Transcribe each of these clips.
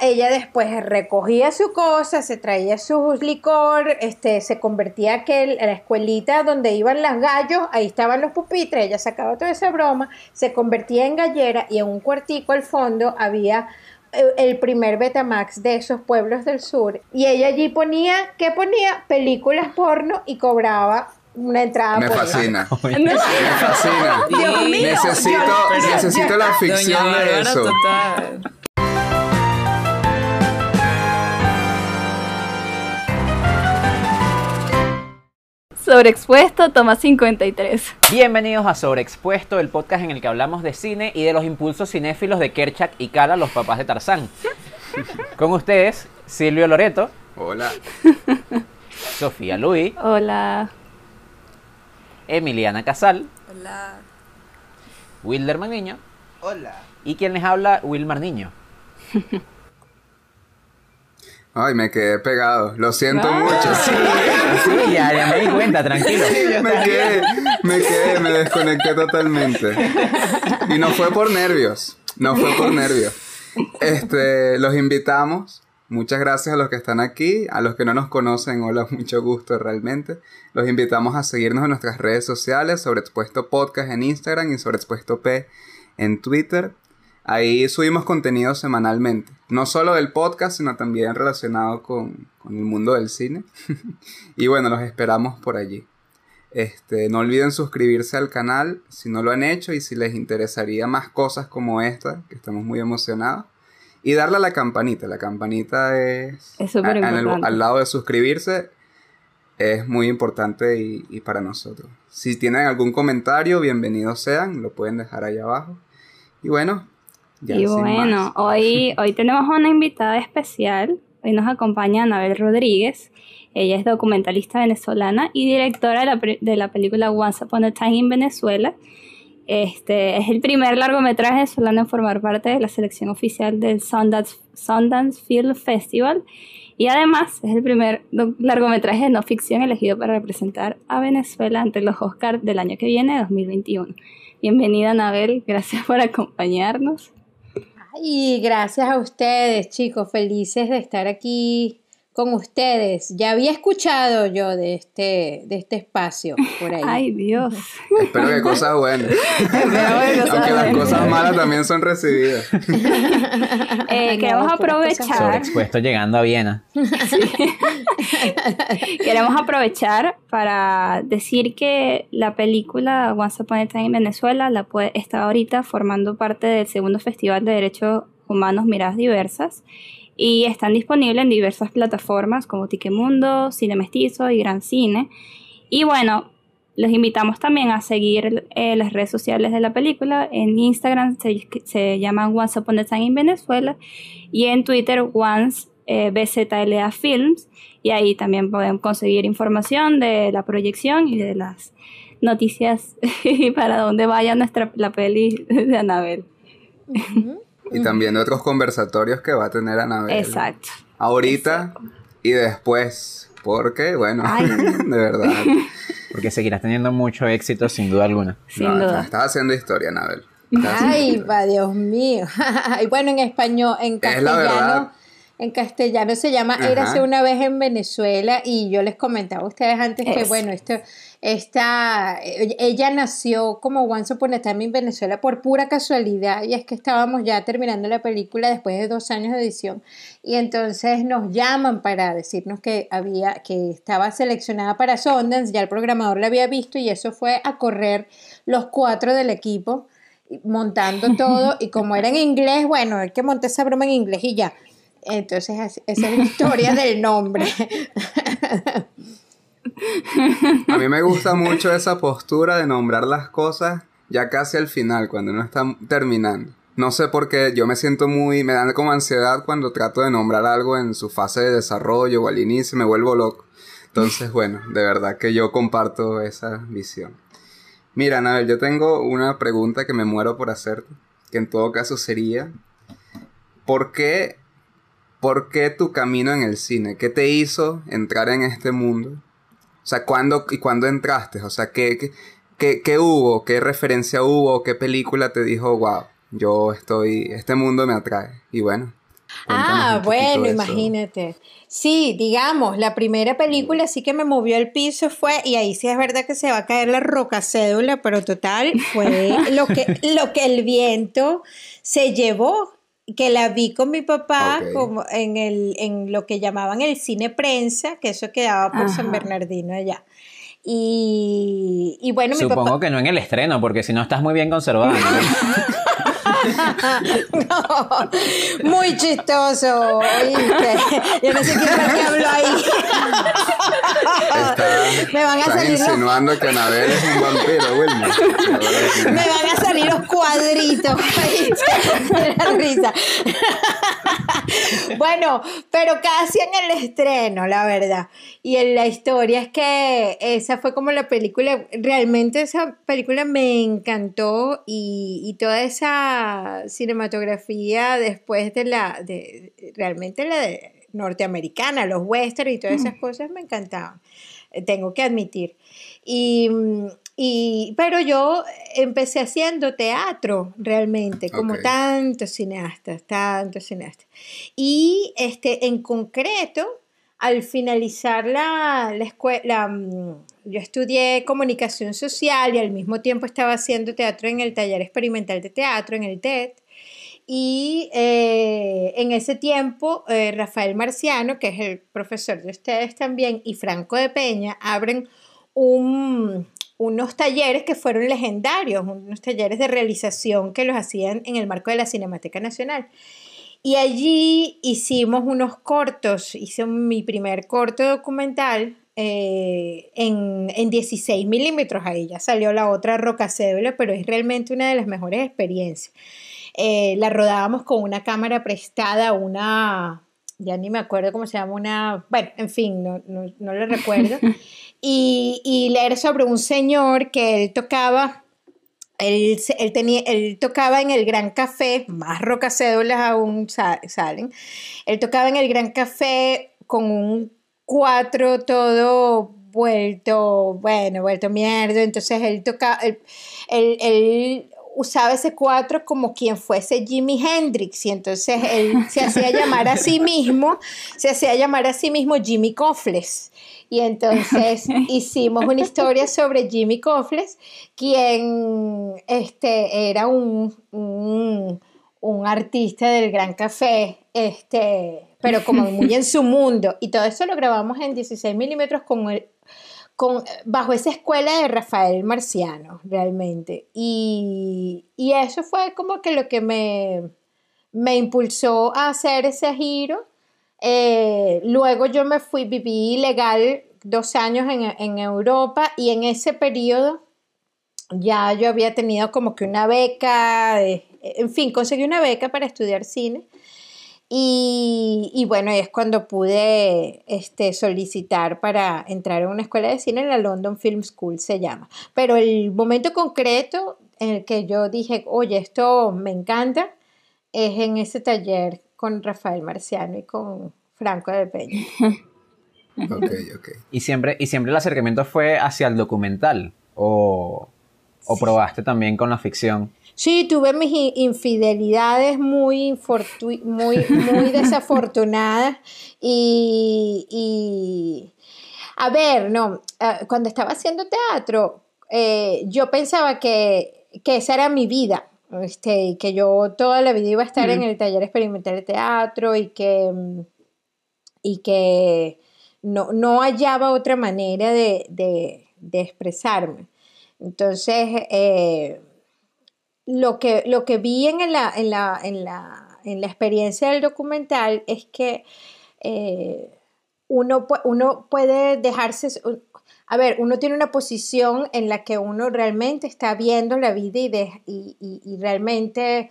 ella después recogía su cosa, se traía su licor, este, se convertía aquel, en la escuelita donde iban las gallos, ahí estaban los pupitres, ella sacaba toda esa broma, se convertía en gallera y en un cuartico al fondo había eh, el primer Betamax de esos pueblos del sur y ella allí ponía, ¿qué ponía? Películas porno y cobraba una entrada me por fascina. Me Me fascina. Dios mío, necesito necesito la ficción Doña de eso. total. Sobreexpuesto, toma 53. Bienvenidos a Sobreexpuesto, el podcast en el que hablamos de cine y de los impulsos cinéfilos de Kerchak y Kala, los papás de Tarzán. Con ustedes, Silvio Loreto, Hola. Sofía Luis, Hola. Emiliana Casal, Hola. Wilder Niño. Hola. Y quien les habla, Wilmar Niño. Ay, me quedé pegado. Lo siento mucho. sí, ya, ya me di cuenta, tranquilo. Me quedé, me quedé, me desconecté totalmente. Y no fue por nervios. No fue por nervios. Este, los invitamos. Muchas gracias a los que están aquí, a los que no nos conocen, hola, mucho gusto realmente. Los invitamos a seguirnos en nuestras redes sociales, Sobreexpuesto Podcast en Instagram y Sobreexpuesto P en Twitter. Ahí subimos contenido semanalmente, no solo del podcast, sino también relacionado con, con el mundo del cine. y bueno, los esperamos por allí. Este, no olviden suscribirse al canal si no lo han hecho y si les interesaría más cosas como esta, que estamos muy emocionados. Y darle a la campanita. La campanita es, Es súper a- en el- importante. al lado de suscribirse. Es muy importante y, y para nosotros. Si tienen algún comentario, bienvenidos sean. Lo pueden dejar ahí abajo. Y bueno, ya y bueno, hoy, hoy tenemos una invitada especial. Hoy nos acompaña Anabel Rodríguez. Ella es documentalista venezolana y directora de la, de la película Once Upon a Time in Venezuela. Este es el primer largometraje venezolano en formar parte de la selección oficial del Sundance, Sundance Film Festival. Y además es el primer largometraje de no ficción elegido para representar a Venezuela ante los Oscars del año que viene, 2021. Bienvenida, Anabel. Gracias por acompañarnos. Y gracias a ustedes, chicos, felices de estar aquí con ustedes. Ya había escuchado yo de este, de este espacio por ahí. Ay, Dios. Espero que cosas buenas. Aunque las buenas. cosas malas también son recibidas. Eh, queremos aprovechar, cosas Sobreexpuesto llegando a Viena. queremos aprovechar para decir que la película Once Upon a Time en Venezuela la puede, está ahorita formando parte del segundo Festival de Derechos Humanos Miradas Diversas y están disponibles en diversas plataformas como Tiquemundo, Cine Mestizo y Gran Cine. Y bueno, los invitamos también a seguir eh, las redes sociales de la película. En Instagram se, se llaman Once Upon a Time in Venezuela y en Twitter Once eh, BZLA Films. Y ahí también pueden conseguir información de la proyección y de las noticias y para dónde vaya nuestra la peli de Anabel. Y también de otros conversatorios que va a tener Anabel. Exacto. Ahorita y después. Porque, bueno, Ay. de verdad. Porque seguirás teniendo mucho éxito sin duda alguna. Sin No, duda. Estás haciendo historia, Anabel. Ay, va, Dios mío. y bueno, en español, en Es la verdad. En castellano se llama Ajá. Érase una vez en Venezuela y yo les comentaba a ustedes antes que bueno, esto esta ella nació como Once Upon a Time en Venezuela por pura casualidad y es que estábamos ya terminando la película después de dos años de edición y entonces nos llaman para decirnos que había que estaba seleccionada para Sundance, ya el programador la había visto y eso fue a correr los cuatro del equipo montando todo y como era en inglés, bueno, el que monté esa broma en inglés y ya. Entonces, esa es la historia del nombre. A mí me gusta mucho esa postura de nombrar las cosas ya casi al final, cuando uno está terminando. No sé por qué, yo me siento muy, me da como ansiedad cuando trato de nombrar algo en su fase de desarrollo o al inicio, me vuelvo loco. Entonces, bueno, de verdad que yo comparto esa visión. Mira, Anabel, yo tengo una pregunta que me muero por hacerte, que en todo caso sería, ¿por qué, por qué tu camino en el cine? ¿Qué te hizo entrar en este mundo? O sea, ¿cuándo y cuándo entraste? O sea, ¿qué, qué, qué, qué hubo? ¿Qué referencia hubo? ¿Qué película te dijo, wow, yo estoy, este mundo me atrae? Y bueno, Ah, bueno, imagínate. Sí, digamos, la primera película sí que me movió el piso fue, y ahí sí es verdad que se va a caer la roca cédula, pero total, fue lo que, lo que el viento se llevó, que la vi con mi papá como en, el, en lo que llamaban el cine prensa, que eso quedaba por San Bernardino allá. Y, y bueno, mi Supongo que no en el estreno, porque si no estás muy bien conservado. no, muy chistoso, ¿oíste? Yo no sé quién es que habló ahí. me van a salir insinuando que Anabel es un vampiro, Wilmer. me van a salir los cuadritos. la risa. bueno, pero casi en el estreno, la verdad. Y en la historia es que esa fue como la película, realmente esa película me encantó y, y toda esa cinematografía después de la, de, realmente la de norteamericana, los westerns y todas esas mm. cosas me encantaban, eh, tengo que admitir. Y, y, pero yo empecé haciendo teatro realmente, como tantos cineastas, tantos cineastas. Y este, en concreto, al finalizar la, la escuela, mm, yo estudié comunicación social y al mismo tiempo estaba haciendo teatro en el taller experimental de teatro, en el TED. Y eh, en ese tiempo, eh, Rafael Marciano, que es el profesor de ustedes también, y Franco de Peña abren unos talleres que fueron legendarios, unos talleres de realización que los hacían en el marco de la Cinemateca Nacional. Y allí hicimos unos cortos, hice mi primer corto documental eh, en, en, 16 milímetros, ahí ya salió la otra roca cédula, pero es realmente una de las mejores experiencias. Eh, la rodábamos con una cámara prestada, una, ya ni me acuerdo cómo se llama, una, bueno, en fin, no, no, no lo recuerdo, y, y leer sobre un señor que él tocaba él, tenía, él tocaba en el Gran Café, más rocacédulas aún salen. Él tocaba en el Gran Café con un cuatro todo vuelto, bueno, vuelto mierda. Entonces él tocaba, él, usaba ese cuatro como quien fuese Jimi Hendrix y entonces él se hacía llamar a sí mismo, se hacía llamar a sí mismo Jimmy Coffles. Y entonces hicimos una historia sobre Jimmy Coffles, quien este, era un, un, artista del Gran Café, este, pero como muy en su mundo. Y todo eso lo grabamos en 16 milímetros con el, con, bajo esa escuela de Rafael Marciano, realmente. Y, y, eso fue como que lo que me, me impulsó a hacer ese giro eh, luego yo me fui, viví ilegal dos años en, Europa y en ese periodo ya yo había tenido como que una beca, en fin, conseguí una beca para estudiar cine. Y, bueno, es cuando pude este, solicitar para entrar a una escuela de cine en la London Film School, se llama. Pero el momento concreto en el que yo dije, oye, esto me encanta, es en ese taller con Rafael Marciano y con Franco de Peña. ok, ok. ¿Y siempre, ¿Y siempre el acercamiento fue hacia el documental? ¿O, o probaste también con la ficción? Sí, tuve mis infidelidades muy, muy, muy desafortunadas y, y, a ver, no, eh, cuando estaba haciendo teatro, eh, yo pensaba que, que esa era mi vida, este, que yo toda la vida iba a estar en el taller experimental de teatro y que, y que no, no hallaba otra manera de, de, expresarme. Entonces, eh, lo, que, lo que vi en la, en, la, en, la, en la experiencia del documental es que eh, uno, uno puede dejarse, a ver, uno tiene una posición en la que uno realmente está viendo la vida y, realmente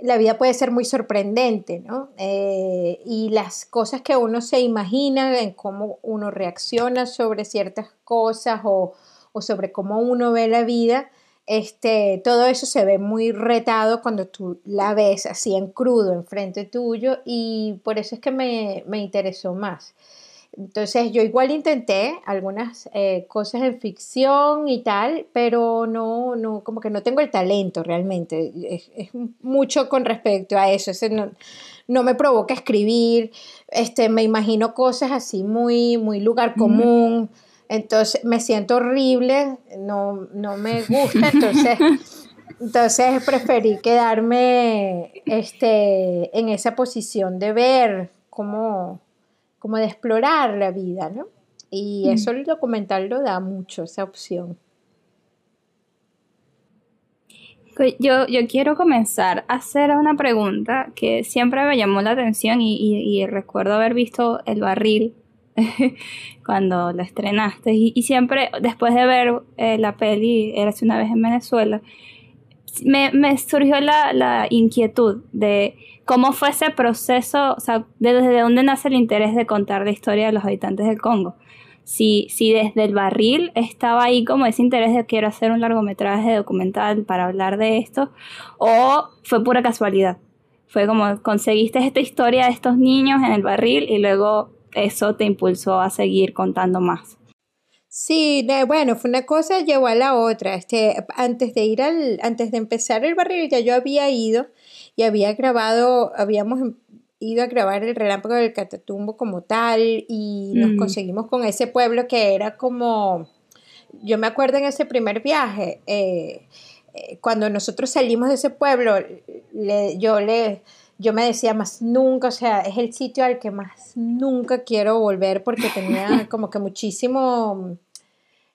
la vida puede ser muy sorprendente, ¿no? Eh, y las cosas que uno se imagina, en cómo uno reacciona sobre ciertas cosas o, o sobre cómo uno ve la vida, este, todo eso se ve muy retado cuando tú la ves así en crudo enfrente tuyo y por eso es que me, me interesó más. Entonces yo igual intenté algunas eh, cosas en ficción y tal, pero no, no, como que no tengo el talento realmente. Es, mucho con respecto a eso. no, no, me provoca escribir, este, me imagino cosas así muy, muy lugar común. Entonces me siento horrible, no, no me gusta, entonces, entonces preferí quedarme este, en esa posición de ver cómo como de explorar la vida, ¿no? Y mm. eso el documental lo da mucho, esa opción. Yo, yo quiero comenzar a hacer una pregunta que siempre me llamó la atención y, recuerdo haber visto El Barril cuando la estrenaste y, siempre después de ver eh, la peli Eras una vez en Venezuela, me, me surgió la, la inquietud de ¿Cómo fue ese proceso? O sea, ¿desde dónde nace el interés de contar la historia de los habitantes del Congo? Si, si desde el barril estaba ahí como ese interés de quiero hacer un largometraje documental para hablar de esto, o fue pura casualidad. Fue como conseguiste esta historia de estos niños en el barril y luego eso te impulsó a seguir contando más. Sí, bueno, fue una cosa llevó a la otra. Este, antes de ir al, antes de empezar el barril ya yo había ido y había grabado, habíamos ido a grabar el relámpago del Catatumbo como tal y nos mm. conseguimos con ese pueblo que era como, yo me acuerdo en ese primer viaje, eh, eh, cuando nosotros salimos de ese pueblo, yo le yo me decía más nunca, o sea, es el sitio al que más nunca quiero volver porque tenía como que muchísimo,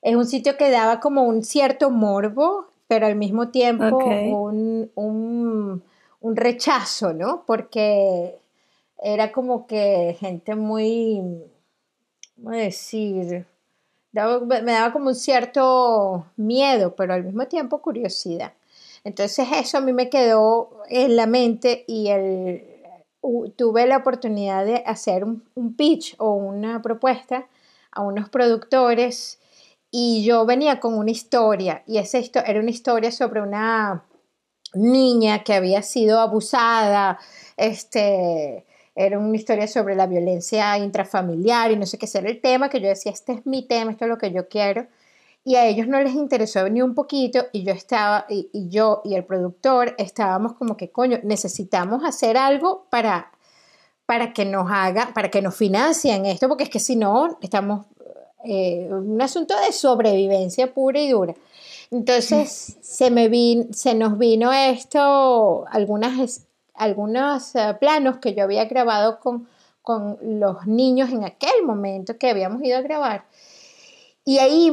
es un sitio que daba como un cierto morbo, pero al mismo tiempo un, un rechazo, ¿no? Porque era como que gente muy, ¿cómo decir? me daba como un cierto miedo, pero al mismo tiempo curiosidad. Entonces eso a mí me quedó en la mente y tuve la oportunidad de hacer un, pitch o una propuesta a unos productores y yo venía con una historia y esa era una historia sobre una niña que había sido abusada, este, era una historia sobre la violencia intrafamiliar y no sé qué era el tema, que yo decía, este es mi tema, esto es lo que yo quiero. Y a ellos no les interesó ni un poquito y yo estaba, y, yo y el productor estábamos como que, coño, necesitamos hacer algo para, para que nos haga, para que nos financien esto, porque es que si no, estamos, eh, un asunto de sobrevivencia pura y dura. Entonces se, me se nos vino esto, algunas, algunos eh, planos que yo había grabado con, con los niños en aquel momento que habíamos ido a grabar. Y ahí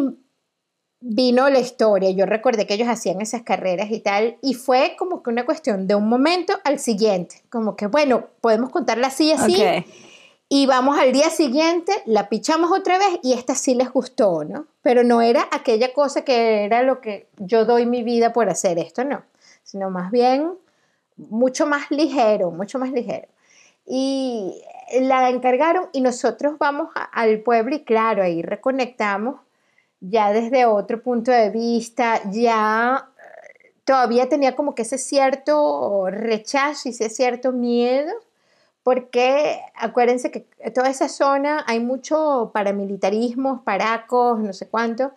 vino la historia. Yo recordé que ellos hacían esas carreras y tal, y fue como que una cuestión de un momento al siguiente, como que, bueno, podemos contarla así y así. Y vamos al día siguiente, la pichamos otra vez y esta sí les gustó, ¿no? Pero no era aquella cosa que era lo que yo doy mi vida por hacer esto, no. Sino más bien mucho más ligero, mucho más ligero. Y la encargaron y nosotros vamos al pueblo y claro, ahí reconectamos ya desde otro punto de vista, ya eh, todavía tenía como que ese cierto rechazo y ese cierto miedo porque acuérdense que toda esa zona hay mucho paramilitarismo, paracos, no sé cuánto,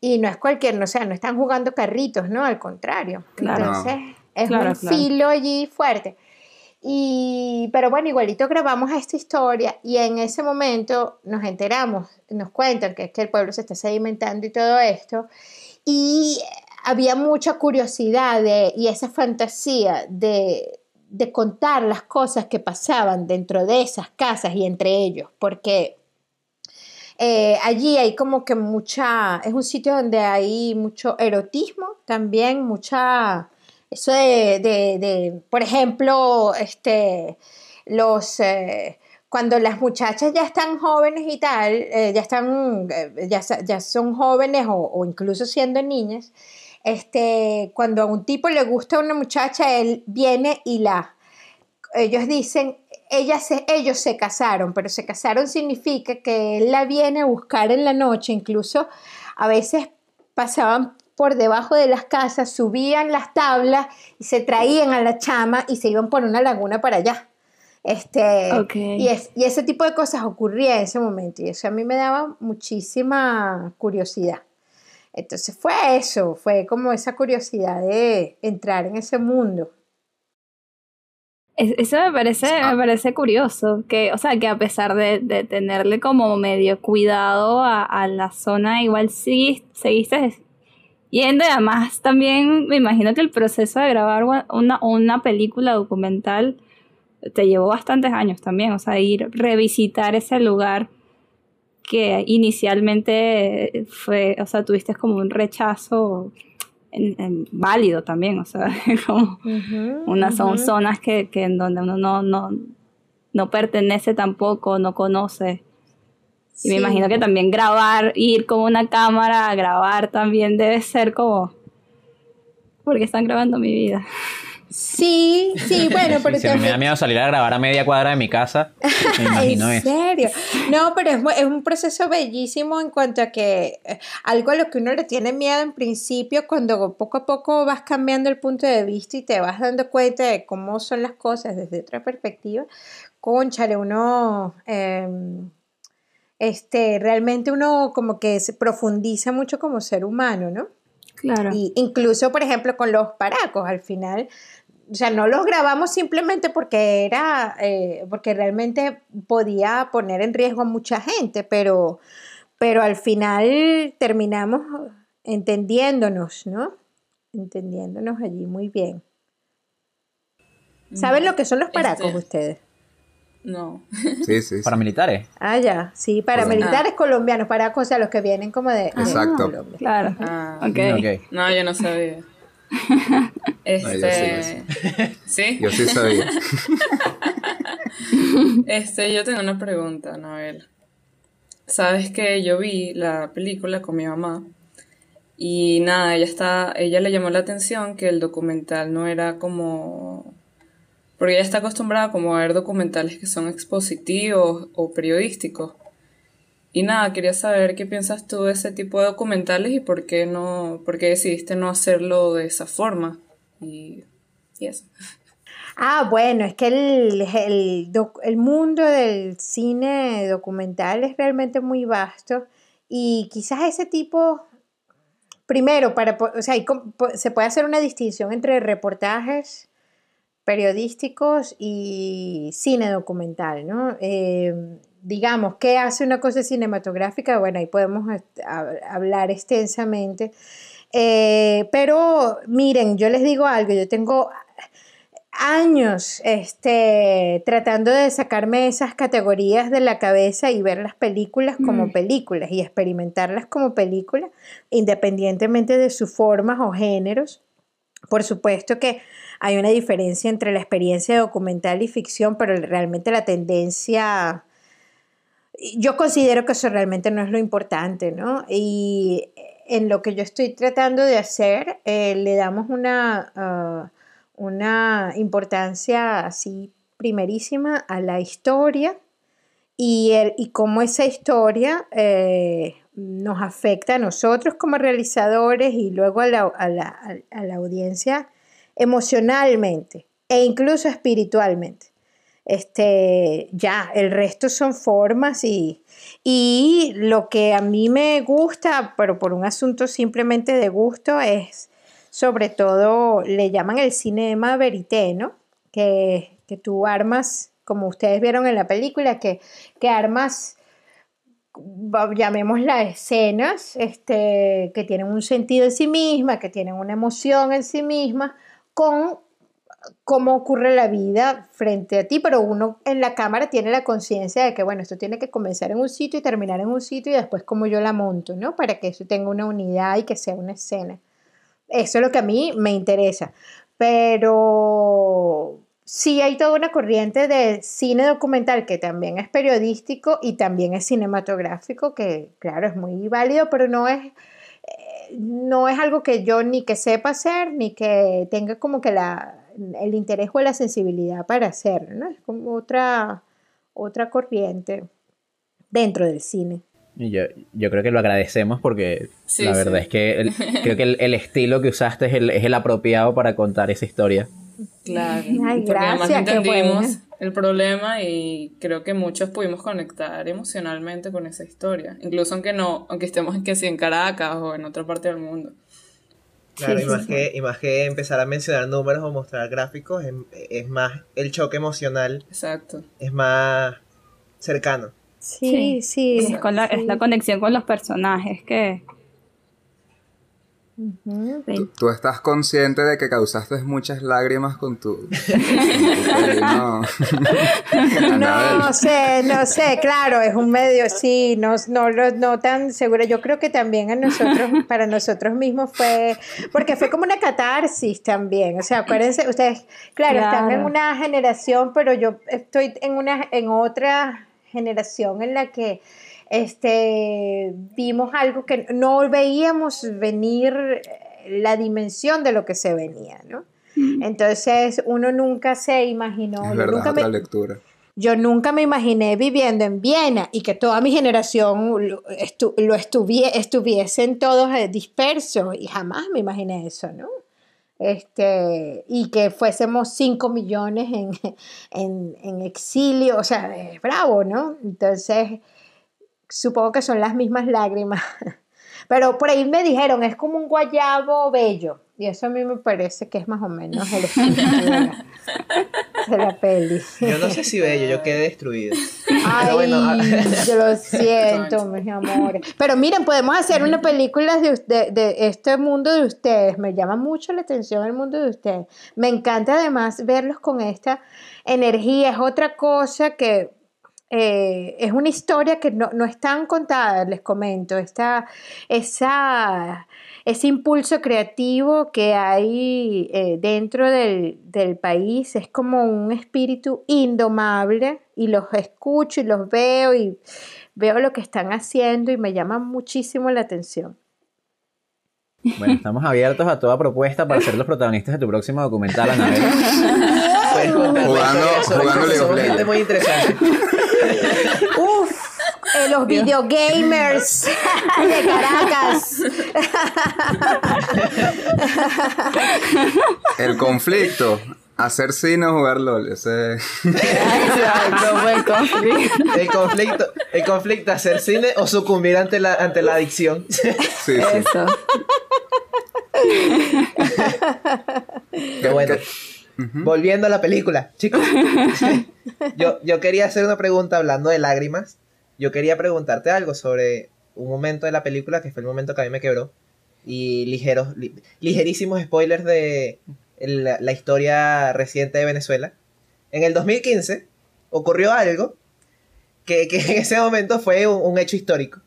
y no es cualquier, no sé, no están jugando carritos, ¿no? Al contrario. Entonces, es un filo allí fuerte. Y, pero bueno, igualito grabamos esta historia y en ese momento nos enteramos, nos cuentan que que el pueblo se está sedimentando y todo esto. Y había mucha curiosidad y esa fantasía de, de contar las cosas que pasaban dentro de esas casas y entre ellos, porque eh, allí hay como que mucha, es un sitio donde hay mucho erotismo también, mucha, eso de, por ejemplo, este, los, eh, cuando las muchachas ya están jóvenes y tal, eh, ya están, ya, ya, son jóvenes o, incluso siendo niñas, este, cuando a un tipo le gusta una muchacha, él viene y la, ellos dicen, se, ellos se casaron, pero se casaron significa que él la viene a buscar en la noche, incluso a veces pasaban por debajo de las casas, subían las tablas y se traían a la chama y se iban por una laguna para allá. Este, y, es- y ese tipo de cosas ocurría en ese momento y eso a mí me daba muchísima curiosidad. Entonces fue eso, fue como esa curiosidad de entrar en ese mundo. Es- Eso me parece, me parece curioso, que, o sea, que a pesar de, de tenerle como medio cuidado a, a la zona, igual sí seguiste y además también me imagino que el proceso de grabar una, una película documental te llevó bastantes años también, o sea, ir revisitar ese lugar que inicialmente fue, o sea, tuviste como un rechazo en- en- válido también, o sea, como unas son zonas que, que en donde uno no, no, no pertenece tampoco, no conoce. Y me Sí. imagino que también grabar, ir con una cámara a grabar también debe ser como... Porque están grabando mi vida. Sí, sí, bueno, pero Si a mí me da miedo salir a grabar a media cuadra de mi casa, me imagino ¿En eso. serio? No, pero es un proceso bellísimo en cuanto a que eh, algo a lo que uno le tiene miedo en principio, cuando poco a poco vas cambiando el punto de vista y te vas dando cuenta de cómo son las cosas desde otra perspectiva, conchale, uno, em, este, realmente uno como que se profundiza mucho como ser humano, ¿no? Claro. Y incluso, por ejemplo, con los paracos, al final, o sea, no los grabamos simplemente porque era, eh, porque realmente podía poner en riesgo a mucha gente, pero, pero al final terminamos entendiéndonos, ¿no? Entendiéndonos allí muy bien. ¿Saben lo que son los paracos Este- ustedes? No. Sí, sí. sí. Paramilitares. Ah, ya, sí, paramilitares colombianos, paracos, o sea, los que vienen como de, de Exacto. Colombia. Claro. Ah, Ok. Ok. No, yo no sabía. Este. ¿Sí? Yo sí sabía. Este, yo tengo una pregunta, Noel. Sabes que yo vi la película con mi mamá y nada, ella está, ella le llamó la atención que el documental no era como, porque ella está acostumbrada como a ver documentales que son expositivos o periodísticos. Y nada, quería saber qué piensas tú de ese tipo de documentales y por qué no, por qué decidiste no hacerlo de esa forma. Y, y eso. Ah, bueno, es que el, el, mundo del cine documental es realmente muy vasto y quizás ese tipo, primero, para, o sea, se puede hacer una distinción entre reportajes periodísticos y cine documental, ¿no? Eh, digamos, ¿qué hace una cosa cinematográfica? Bueno, ahí podemos hablar extensamente. Eh, pero miren, yo les digo algo, yo tengo años este, tratando de sacarme esas categorías de la cabeza y ver las películas como películas y experimentarlas como películas, independientemente de sus formas o géneros. Por supuesto que hay una diferencia entre la experiencia documental y ficción, pero realmente la tendencia, yo considero que eso realmente no es lo importante, ¿no? Y en lo que yo estoy tratando de hacer, eh, le damos una, ah, una importancia así primerísima a la historia y, el, y cómo esa historia eh, nos afecta a nosotros como realizadores y luego a la, a la, a la audiencia emocionalmente e incluso espiritualmente. Este, ya, el resto son formas y, y lo que a mí me gusta, pero por un asunto simplemente de gusto, es sobre todo, le llaman el cinema verité, ¿no? Que, que tú armas, como ustedes vieron en la película, que, que armas llamémoslas escenas este, que tienen un sentido en sí misma, que tienen una emoción en sí misma, con cómo ocurre la vida frente a ti, pero uno en la cámara tiene la conciencia de que, bueno, esto tiene que comenzar en un sitio y terminar en un sitio y después cómo yo la monto, ¿no? Para que eso tenga una unidad y que sea una escena. Eso es lo que a mí me interesa. Pero sí hay toda una corriente de cine documental que también es periodístico y también es cinematográfico, que claro, es muy válido, pero no es, no es algo que yo ni que sepa hacer, ni que tenga como que la, el interés o la sensibilidad para hacerlo, ¿no? Es como otra, otra corriente dentro del cine. Y yo, yo creo que lo agradecemos porque Sí, la sí. verdad es que el- creo que el, el estilo que usaste es el, es el apropiado para contar esa historia. Claro. Ay, porque además gracias, qué entendimos bueno. el problema y creo que muchos pudimos conectar emocionalmente con esa historia. Incluso aunque no, aunque estemos que sí en Caracas o en otra parte del mundo. Claro, Sí, y, más sí. Que, y más que empezar a mencionar números o mostrar gráficos, es, es más el choque emocional, Exacto. es más cercano. Sí, sí. Es, con la, es la conexión con los personajes que... Tú estás consciente de que causaste muchas lágrimas con tu... ¿no? No sé, no sé, claro, es un medio, sí, no, no, lo- no tan seguro. Yo creo que también a nosotros, para nosotros mismos fue, porque fue como una catarsis también. O sea, acuérdense, ustedes, claro, están en Claro. una generación, pero yo estoy en una, en otra generación en la que este vimos algo que no veíamos venir eh, la dimensión de lo que se venía, ¿no? Entonces uno nunca se imaginó, Es yo verdad, nunca otra me, lectura. yo nunca me imaginé viviendo en Viena y que toda mi generación lo, estu- lo estuvie- estuviesen todos eh, dispersos y jamás me imaginé eso, ¿no? Este, y que fuésemos 5 millones en, en, en exilio, o sea, es bravo, ¿no? Entonces, supongo que son las mismas lágrimas. Pero por ahí me dijeron, es como un guayabo bello. Y eso a mí me parece que es más o menos el espíritu de la, de la peli. Yo no sé si bello, yo quedé destruido. Ay, Pero bueno, ah, yo lo siento, mis amores. Pero miren, podemos hacer una película de, de, de este mundo de ustedes. Me llama mucho la atención el mundo de ustedes. Me encanta además verlos con esta energía. Es otra cosa que eh, es una historia que no, no es tan contada, les comento. Esta, esa, ese impulso creativo que hay eh, dentro del, del país es como un espíritu indomable y los escucho y los veo y veo lo que están haciendo y me llama muchísimo la atención. Bueno, estamos abiertos a toda propuesta para ser los protagonistas de tu próximo documental, Anabel. Puedes contar Jugando- jugando League of somos gente Legends. muy interesante. Uf, eh, los videogamers de Caracas. El conflicto. Hacer cine o jugar LOL. Ese... Exacto, buen conflicto. El conflicto, el conflicto, hacer cine o sucumbir ante la, ante la adicción. Sí, sí. Eso. Qué bueno. Volviendo a la película, chicos. yo, yo quería hacer una pregunta hablando de lágrimas. Yo quería preguntarte algo sobre un momento de la película que fue el momento que a mí me quebró. Y ligeros, li- ligerísimos spoilers de el- la historia reciente de Venezuela. En el 2015 ocurrió algo que, que en ese momento fue un, un hecho histórico.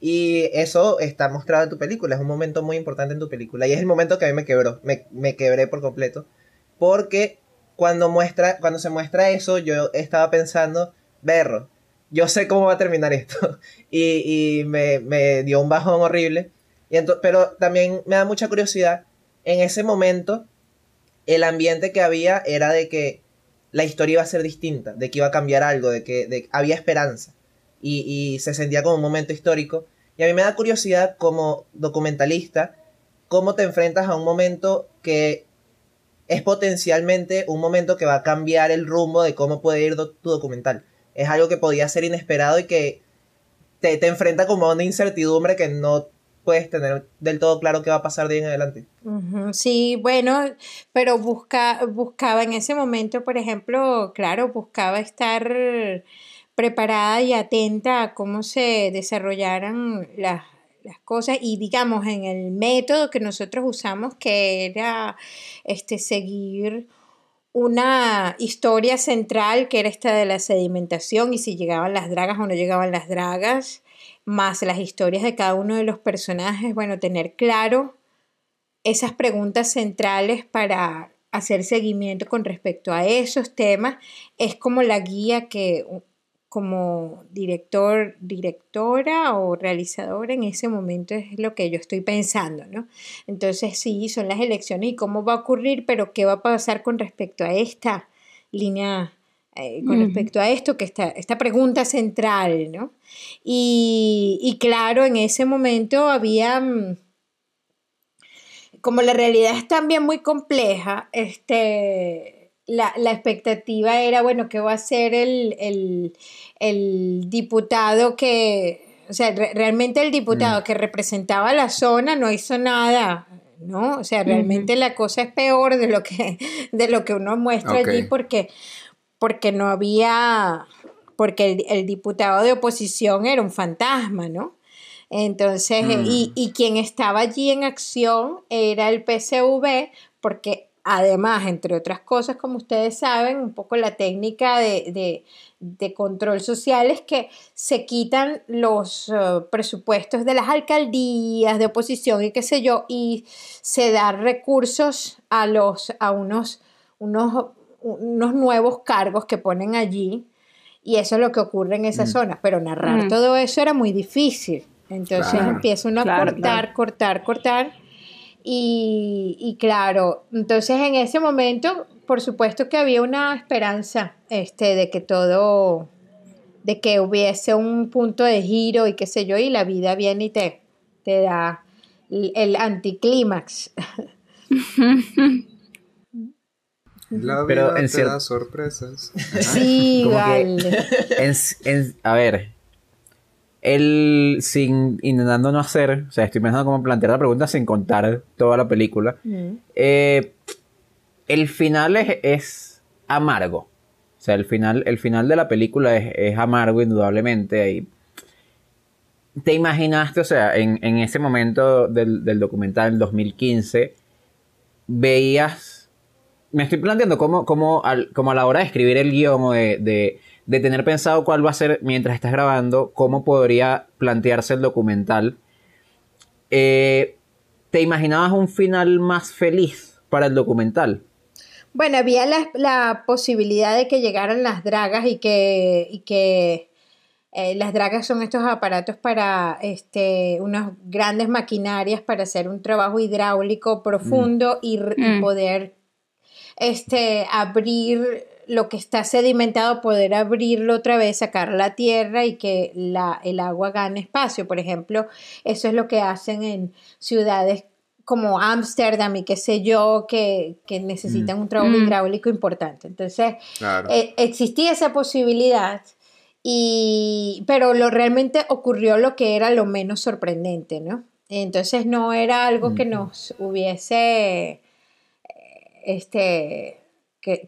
Y eso está mostrado en tu película, es un momento muy importante en tu película. Y es el momento que a mí me quebró, me, me quebré por completo. Porque cuando, muestra, cuando se muestra eso, yo estaba pensando, berro, yo sé cómo va a terminar esto. y y me, me dio un bajón horrible. Y pero también me da mucha curiosidad, en ese momento, el ambiente que había era de que la historia iba a ser distinta, de que iba a cambiar algo, de que de- había esperanza. Y, y se sentía como un momento histórico. Y a mí me da curiosidad como documentalista, cómo te enfrentas a un momento que es potencialmente un momento que va a cambiar el rumbo de cómo puede ir tu documental. Es algo que podía ser inesperado y que te, te enfrenta como a una incertidumbre que no puedes tener del todo claro qué va a pasar de ahí en adelante. Sí, bueno, pero busca, buscaba en ese momento, por ejemplo, claro, buscaba estar preparada y atenta a cómo se desarrollaran las, las cosas y digamos en el método que nosotros usamos que era este seguir una historia central que era esta de la sedimentación y si llegaban las dragas o no llegaban las dragas, más las historias de cada uno de los personajes, bueno, tener claro esas preguntas centrales para hacer seguimiento con respecto a esos temas es como la guía que como director, directora o realizadora en ese momento es lo que yo estoy pensando, ¿no? Entonces sí, son las elecciones y cómo va a ocurrir, pero qué va a pasar con respecto a esta línea, eh, con respecto a esto, que está, esta pregunta central, ¿no? Y, y claro, en ese momento había... mm, como la realidad es también muy compleja, este, la, expectativa era, bueno, ¿qué va a ser el, diputado que, o sea, realmente el diputado mm. que representaba la zona no hizo nada, ¿no? O sea, realmente la cosa es peor de lo que, de lo que uno muestra allí porque, porque no había, porque el, diputado de oposición era un fantasma, ¿no? Entonces, mm. y, y, quien estaba allí en acción era el PCV, porque además, entre otras cosas, como ustedes saben, un poco la técnica de, control social es que se quitan los uh, presupuestos de las alcaldías, de oposición y qué sé yo, y se dan recursos a, los, a unos, unos, unos nuevos cargos que ponen allí. Y eso es lo que ocurre en esa mm. zona. Pero narrar mm. todo eso era muy difícil. Entonces empieza uno a cortar, cortar, cortar. Y, claro, entonces en ese momento, por supuesto que había una esperanza este, de que todo, de que hubiese un punto de giro y qué sé yo, y la vida viene y te, te da el, anticlímax. La vida Pero en te da sorpresas. Sí, vale. a ver, él, sin intentando no hacer, o sea, estoy pensando cómo plantear la pregunta sin contar toda la película. Eh, el final es, amargo. O sea, el final, el final de la película es, amargo, indudablemente. ¿Te imaginaste, o sea, en, ese momento del, del documental, en 2015, veías. Me estoy planteando cómo, cómo, a la hora de escribir el guion o de de tener pensado cuál va a ser, mientras estás grabando, cómo podría plantearse el documental, eh, ¿te imaginabas un final más feliz para el documental? Bueno, había la, posibilidad de que llegaran las dragas y que, y que eh, las dragas son estos aparatos para este, unas grandes maquinarias para hacer un trabajo hidráulico profundo y, mm. poder este, abrir lo que está sedimentado, poder abrirlo otra vez, sacar la tierra y que la, el agua gane espacio. Por ejemplo, eso es lo que hacen en ciudades como Ámsterdam y qué sé yo, que, necesitan un trabajo mm. hidráulico importante. Entonces, eh, existía esa posibilidad, y, pero lo realmente ocurrió lo que era lo menos sorprendente, ¿no? Entonces no era algo que nos hubiese, eh, este,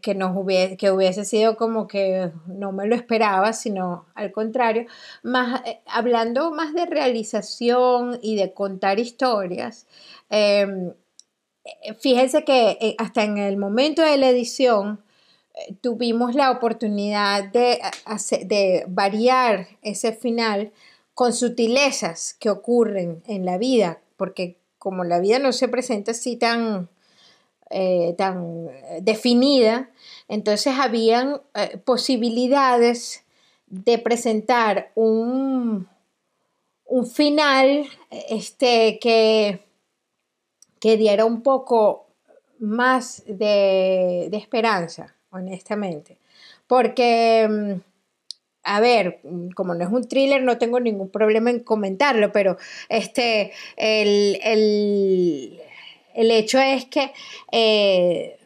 que, nos hubiese, que hubiese sido como que no me lo esperaba, sino al contrario, más, eh, hablando más de realización y de contar historias, em, eh, fíjense que eh, hasta en el momento de la edición tuvimos la oportunidad de, de variar ese final con sutilezas que ocurren en la vida, porque como la vida no se presenta así tan eh, tan definida, entonces habían eh, posibilidades de presentar un, un final este, que, que diera un poco más de, esperanza, honestamente. Porque, mm, a ver, como no es un thriller, no tengo ningún problema en comentarlo, pero este, el, el hecho es que eh,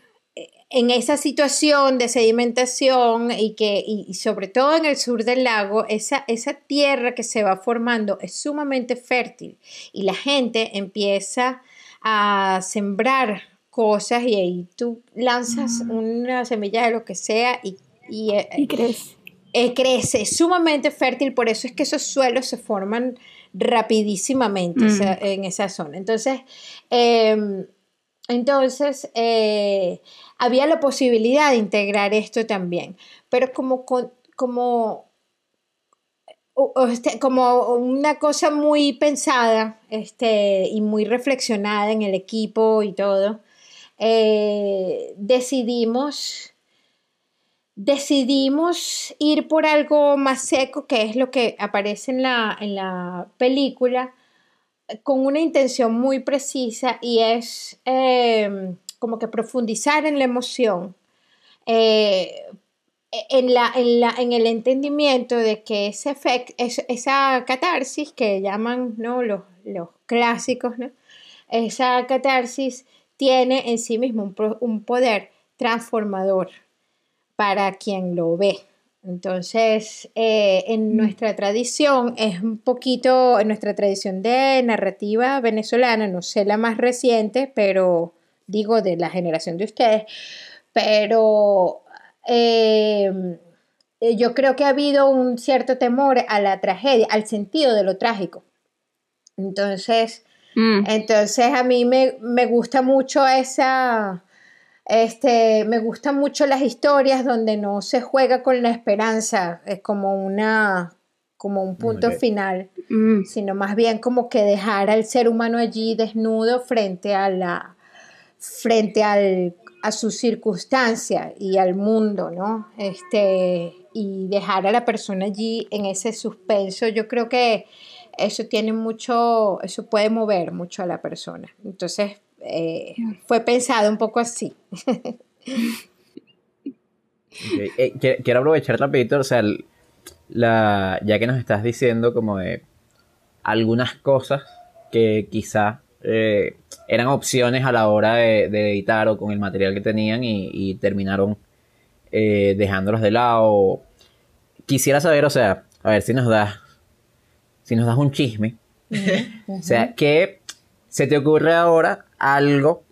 en esa situación de sedimentación y que y sobre todo en el sur del lago, esa, esa tierra que se va formando es sumamente fértil y la gente empieza a sembrar cosas y ahí tú lanzas mm. una semilla de lo que sea y, y, eh, crece. Eh, crece, es sumamente fértil, por eso es que esos suelos se forman rapidísimamente mm. en esa zona. Entonces, em, entonces eh, había la posibilidad de integrar esto también, pero como, como, este, como una cosa muy pensada este, y muy reflexionada en el equipo y todo, eh, decidimos decidimos ir por algo más seco, que es lo que aparece en la, en la película, con una intención muy precisa y es em, como que profundizar en la emoción, eh, en, la, en, la, en, el entendimiento de que ese esa catarsis que llaman ¿no? los, los clásicos, esa catarsis tiene en sí mismo un, poder transformador para quien lo ve. Entonces, eh, en mm. nuestra tradición es un poquito, en nuestra tradición de narrativa venezolana, no sé la más reciente, pero digo de la generación de ustedes, pero eh, yo creo que ha habido un cierto temor a la tragedia, al sentido de lo trágico. Entonces, mm. entonces a mí me, me, gusta mucho esa, este, me gustan mucho las historias donde no se juega con la esperanza, es como una, como un punto final, mm. sino más bien como que dejar al ser humano allí desnudo frente a la, frente al, a su circunstancia y al mundo, ¿no? Este, y dejar a la persona allí en ese suspenso, yo creo que eso tiene mucho, eso puede mover mucho a la persona. Entonces, eh, fue pensado un poco así. Eh, quiero aprovechar rapidito, o sea, la, ya que nos estás diciendo como de algunas cosas que quizá eh, eran opciones a la hora de, editar o con el material que tenían y, terminaron dejándolos de lado. Quisiera saber, o sea, a ver si nos das si nos das un chisme, o sea, que se te ocurre ahora algo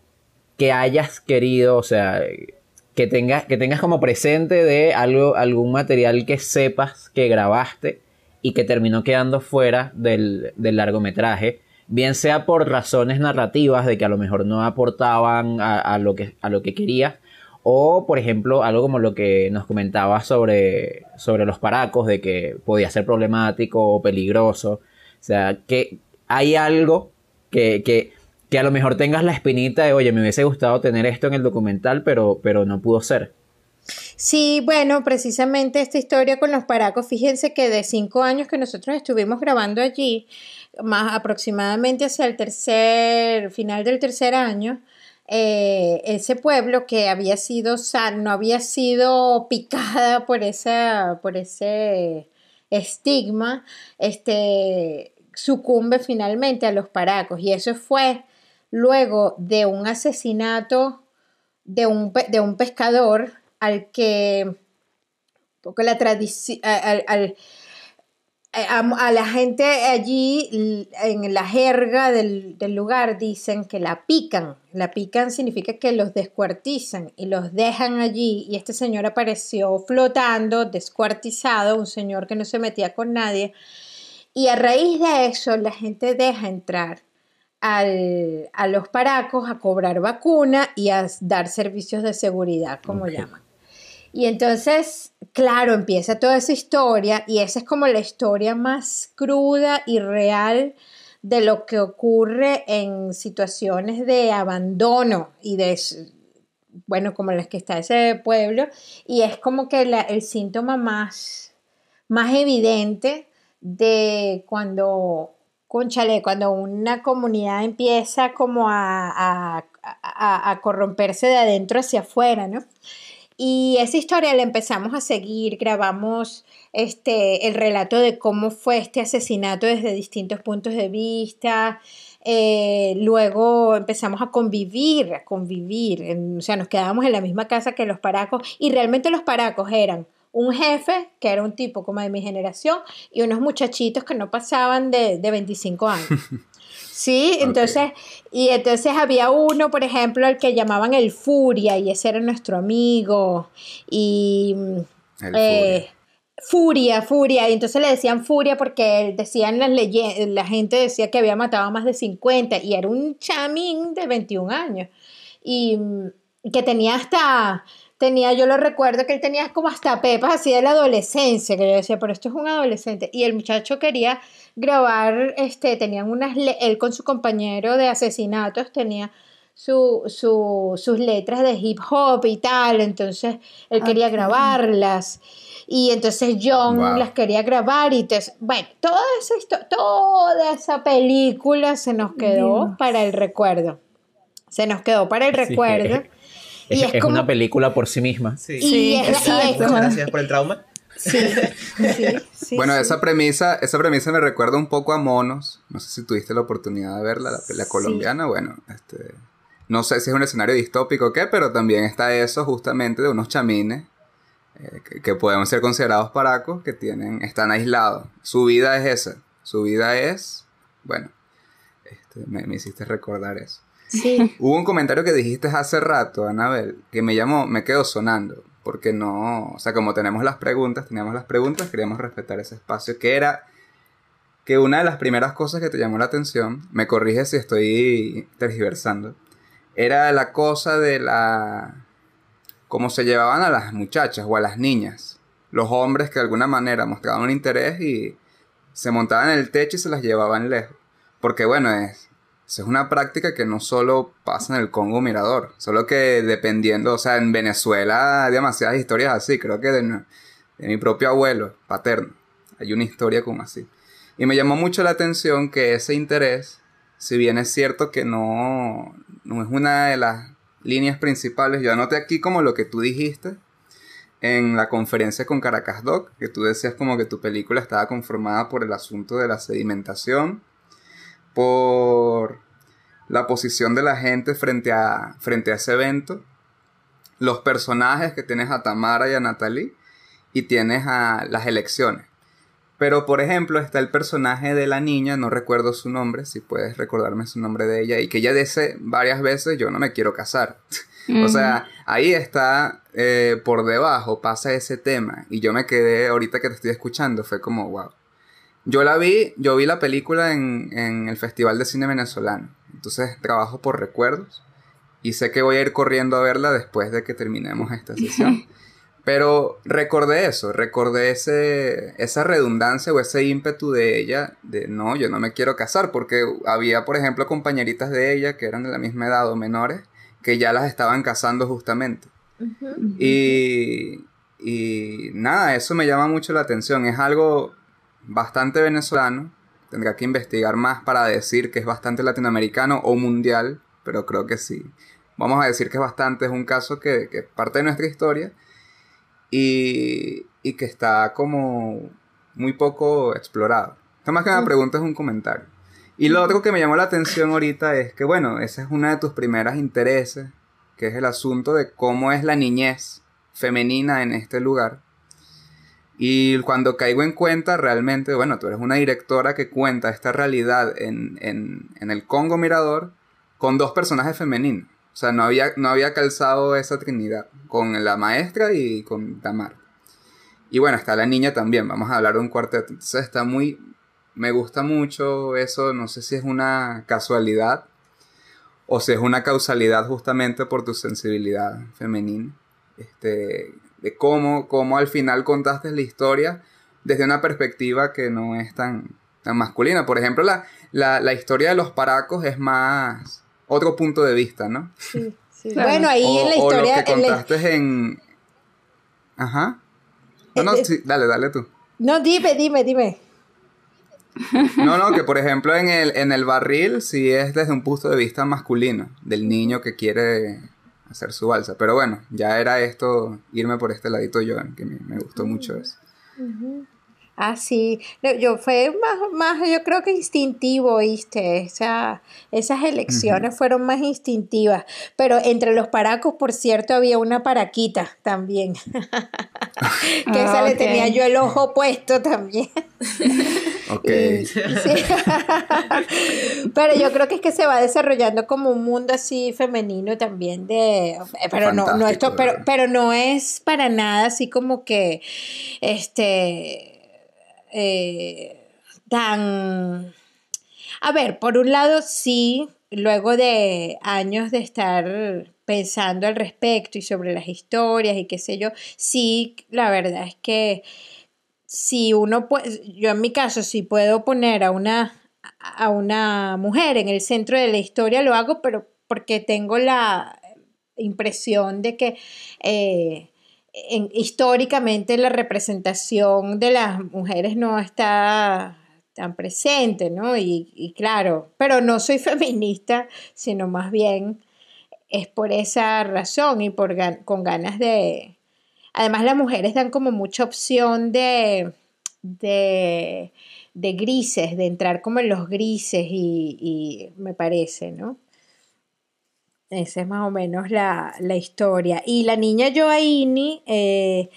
que hayas querido, o sea, que tengas, que tengas como presente de algo, algún material que sepas que grabaste y que terminó quedando fuera del, largometraje, bien sea por razones narrativas de que a lo mejor no aportaban a, lo, que, a lo que querías, o, por ejemplo, algo como lo que nos comentaba sobre, sobre los paracos, de que podía ser problemático o peligroso. O sea, que hay algo que, que, que a lo mejor tengas la espinita de, oye, me hubiese gustado tener esto en el documental, pero, pero no pudo ser. Sí, bueno, precisamente esta historia con los paracos, fíjense que de cinco años que nosotros estuvimos grabando allí, más aproximadamente hacia el tercer, final del tercer año, eh, ese pueblo que había sido no había sido picada por, esa, por ese estigma, este, sucumbe finalmente a los paracos. Y eso fue luego de un asesinato de un, de un pescador al que, porque la tradición, al eh, a, la gente allí, en la jerga del, lugar, dicen que la pican. La pican significa que los descuartizan y los dejan allí. Y este señor apareció flotando, descuartizado, un señor que no se metía con nadie. Y a raíz de eso, la gente deja entrar al, a los paracos a cobrar vacuna y a dar servicios de seguridad, como llaman. Y entonces, claro, empieza toda esa historia y esa es como la historia más cruda y real de lo que ocurre en situaciones de abandono y de, bueno, como las que está ese pueblo. Y es como que el síntoma más, más evidente de cuando, conchale, cuando una comunidad empieza como a, a, a corromperse de adentro hacia afuera, ¿no? Y esa historia la empezamos a seguir, grabamos este, el relato de cómo fue este asesinato desde distintos puntos de vista. Eh, luego empezamos a convivir, a convivir, o sea, nos quedábamos en la misma casa que los paracos y realmente los paracos eran un jefe, que era un tipo como de mi generación, y unos muchachitos que no pasaban de, de 25 años. Sí, entonces, y entonces había uno, por ejemplo, al que llamaban el Furia, y ese era nuestro amigo, y eh, Furia. Furia, y entonces le decían Furia porque decían las leyendas, la gente decía que había matado a más de 50, y era un chamín de 21 años, y que tenía hasta tenía, yo lo recuerdo que él tenía como hasta pepas así de la adolescencia, que yo decía, pero esto es un adolescente. Y el muchacho quería grabar, este, tenían unas, él con su compañero de asesinatos tenía su, sus letras de hip hop y tal, entonces él quería grabarlas. Y entonces John las quería grabar y entonces, bueno, toda esa, toda esa película se nos quedó para el recuerdo. Se nos quedó para el recuerdo. Es, una película por sí misma. Sí, y es, Gracias por el trauma. Sí, sí, sí. bueno, sí. esa premisa, esa premisa me recuerda un poco a Monos. No sé si tuviste la oportunidad de verla, la Sí. colombiana. Bueno, este, no sé si es un escenario distópico o qué, pero también está eso justamente de unos chamines eh, que, que podemos ser considerados paracos que tienen, están aislados. Su vida es esa. Su vida es, bueno, este, me, me hiciste recordar eso. Sí. Hubo un comentario que dijiste hace rato, Anabel, que me llamó, me quedó sonando, porque no, o sea, como tenemos las preguntas, teníamos las preguntas, queríamos respetar ese espacio, que era que una de las primeras cosas que te llamó la atención, me corrige si estoy tergiversando, era la cosa de la, cómo se llevaban a las muchachas o a las niñas, los hombres que de alguna manera mostraban un interés y se montaban en el techo y se las llevaban lejos, porque bueno, es, es una práctica que no solo pasa en el Congo Mirador, solo que dependiendo, o sea, en Venezuela hay demasiadas historias así, creo que de, mi propio abuelo paterno hay una historia como así. Y me llamó mucho la atención que ese interés, si bien es cierto que no, no es una de las líneas principales, yo anoté aquí como lo que tú dijiste en la conferencia con Caracas Doc, que tú decías como que tu película estaba conformada por el asunto de la sedimentación, por la posición de la gente frente a, frente a ese evento, los personajes que tienes a Tamara y a Natalie, y tienes a las elecciones. Pero, por ejemplo, está el personaje de la niña, no recuerdo su nombre, si puedes recordarme su nombre de ella, y que ella dice varias veces, yo no me quiero casar. o sea, ahí está eh, por debajo, pasa ese tema, y yo me quedé, ahorita que te estoy escuchando, fue como, wow. Yo la vi, yo vi la película en, en el Festival de Cine Venezolano, entonces trabajo por recuerdos, y sé que voy a ir corriendo a verla después de que terminemos esta sesión. Pero recordé eso, recordé ese, esa redundancia o ese ímpetu de ella de no, yo no me quiero casar, porque había, por ejemplo, compañeritas de ella que eran de la misma edad o menores, que ya las estaban casando justamente. y, y nada, eso me llama mucho la atención, es algo bastante venezolano, tendrá que investigar más para decir que es bastante latinoamericano o mundial, pero creo que sí. Vamos a decir que es bastante, es un caso que, que parte de nuestra historia y, y que está como muy poco explorado. Esto más que una pregunta es un comentario. Y lo otro que me llamó la atención ahorita es que, bueno, ese es uno de tus primeros intereses, que es el asunto de cómo es la niñez femenina en este lugar. Y cuando caigo en cuenta, realmente, bueno, tú eres una directora que cuenta esta realidad en, en, el Congo Mirador con dos personajes femeninos. O sea, no había, no había calzado esa trinidad con la maestra y con Tamar. Y bueno, está la niña también, vamos a hablar de un cuarteto. Entonces está muy... Me gusta mucho eso, no sé si es una casualidad o si es una causalidad justamente por tu sensibilidad femenina. Este, de cómo, cómo al final contaste la historia desde una perspectiva que no es tan, tan masculina. Por ejemplo, la, la, la historia de los paracos es más otro punto de vista, ¿no? Sí, sí. Claro. Bueno, ahí o, en la o historia. lo que en la- contaste en... Ajá. No, no, Eh, eh. sí, dale, dale tú. No, dime, dime, dime. No, no, que por ejemplo en el, en el barril sí es desde un punto de vista masculino, del niño que quiere hacer su balsa. Pero bueno, ya era esto, irme por este ladito yo, que me, me gustó mucho eso. Ah, sí. No, yo fue más, más, yo creo que instintivo, ¿viste? Esa, esas elecciones fueron más instintivas. Pero entre los paracos, por cierto, había una paraquita también. que esa Ah, le tenía yo el ojo puesto también. Ok. Y- sí. pero yo creo que es que se va desarrollando como un mundo así femenino también de pero no, no esto pero pero no es para nada así como que este eh, tan a ver por un lado sí luego de años de estar pensando al respecto y sobre las historias y qué sé yo sí la verdad es que si uno puede, yo en mi caso, si puedo poner a una, a una mujer en el centro de la historia, lo hago, pero porque tengo la impresión de que eh, en- históricamente la representación de las mujeres no está tan presente, ¿no? Y, claro, pero no soy feminista, sino más bien es por esa razón y por con ganas de, además las mujeres dan como mucha opción de, de, de grises, de entrar como en los grises y, y me parece, ¿no? Esa es más o menos la, la historia. Y la niña Joaini, eh,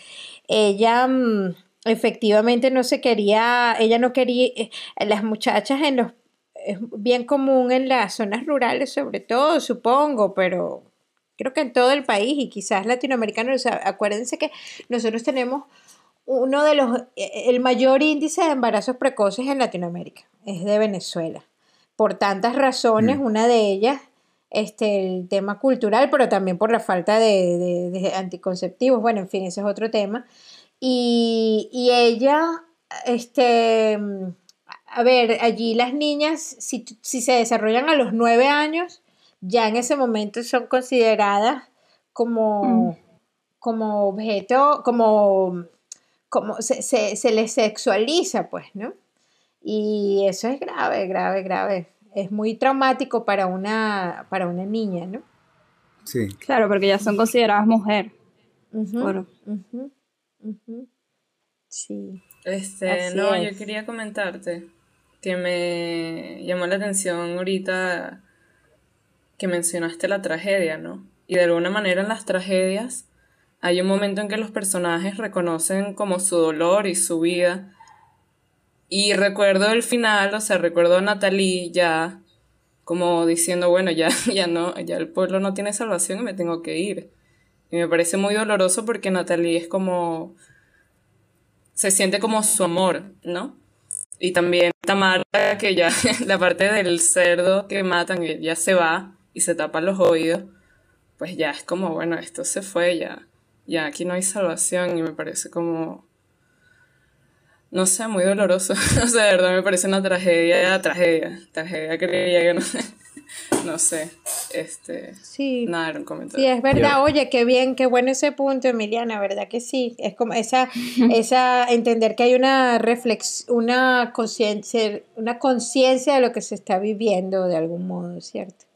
ella mm, efectivamente no se quería, ella no quería, eh, las muchachas en los, es bien común en las zonas rurales sobre todo, supongo, pero creo que en todo el país y quizás latinoamericanos, acuérdense que nosotros tenemos uno de los, eh, el mayor índice de embarazos precoces en Latinoamérica, es de Venezuela. Por tantas razones, mm. una de ellas este, el tema cultural, pero también por la falta de, anticonceptivos. Bueno, en fin, ese es otro tema. Y, ella, este, a ver, allí las niñas, si, se desarrollan a los nueve años, ya en ese momento son consideradas como, mm. como objeto, como, como se, se, se les sexualiza, pues, ¿no? Y eso es grave, grave, grave es muy traumático para una, para una niña, ¿no? Sí. Claro, porque ya son consideradas mujer. Sí. Este, no, yo quería comentarte que me llamó la atención ahorita que mencionaste la tragedia, ¿no? Y de alguna manera en las tragedias hay un momento en que los personajes reconocen como su dolor y su vida y recuerdo el final, o sea, recuerdo a Natalie ya como diciendo, bueno, ya, ya no, ya el pueblo no tiene salvación y me tengo que ir. Y me parece muy doloroso porque Natalie es como, se siente como su amor, ¿no? Y también Tamara, que ya la parte del cerdo que matan, ya se va y se tapa los oídos, pues ya es como, bueno, esto se fue, ya, ya aquí no hay salvación y me parece como no sé, muy doloroso. o sea, de verdad me parece una tragedia, tragedia, tragedia que que no sé. No sé, este, sí. nada, era un comentario. Sí, es verdad, oye, qué bien, qué bueno ese punto, Emiliana, verdad que sí, es como esa, esa, entender que hay una reflex, una conciencia, una conciencia de lo que se está viviendo de algún modo, ¿cierto?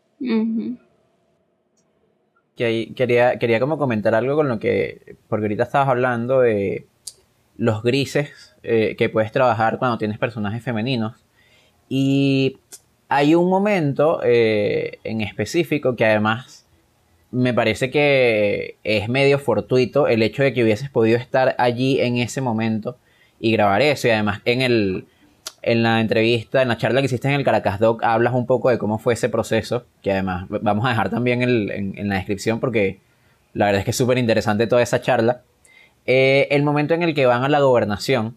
quería, quería como comentar algo con lo que, porque ahorita estabas hablando de los grises eh, que puedes trabajar cuando tienes personajes femeninos. Y hay un momento eh, en específico que además me parece que es medio fortuito el hecho de que hubieses podido estar allí en ese momento y grabar eso. Y además en el en la entrevista, en la charla que hiciste en el Caracas Doc, hablas un poco de cómo fue ese proceso, que además vamos a dejar también en, la descripción porque la verdad es que es súper interesante toda esa charla. Eh, el momento en el que van a la gobernación,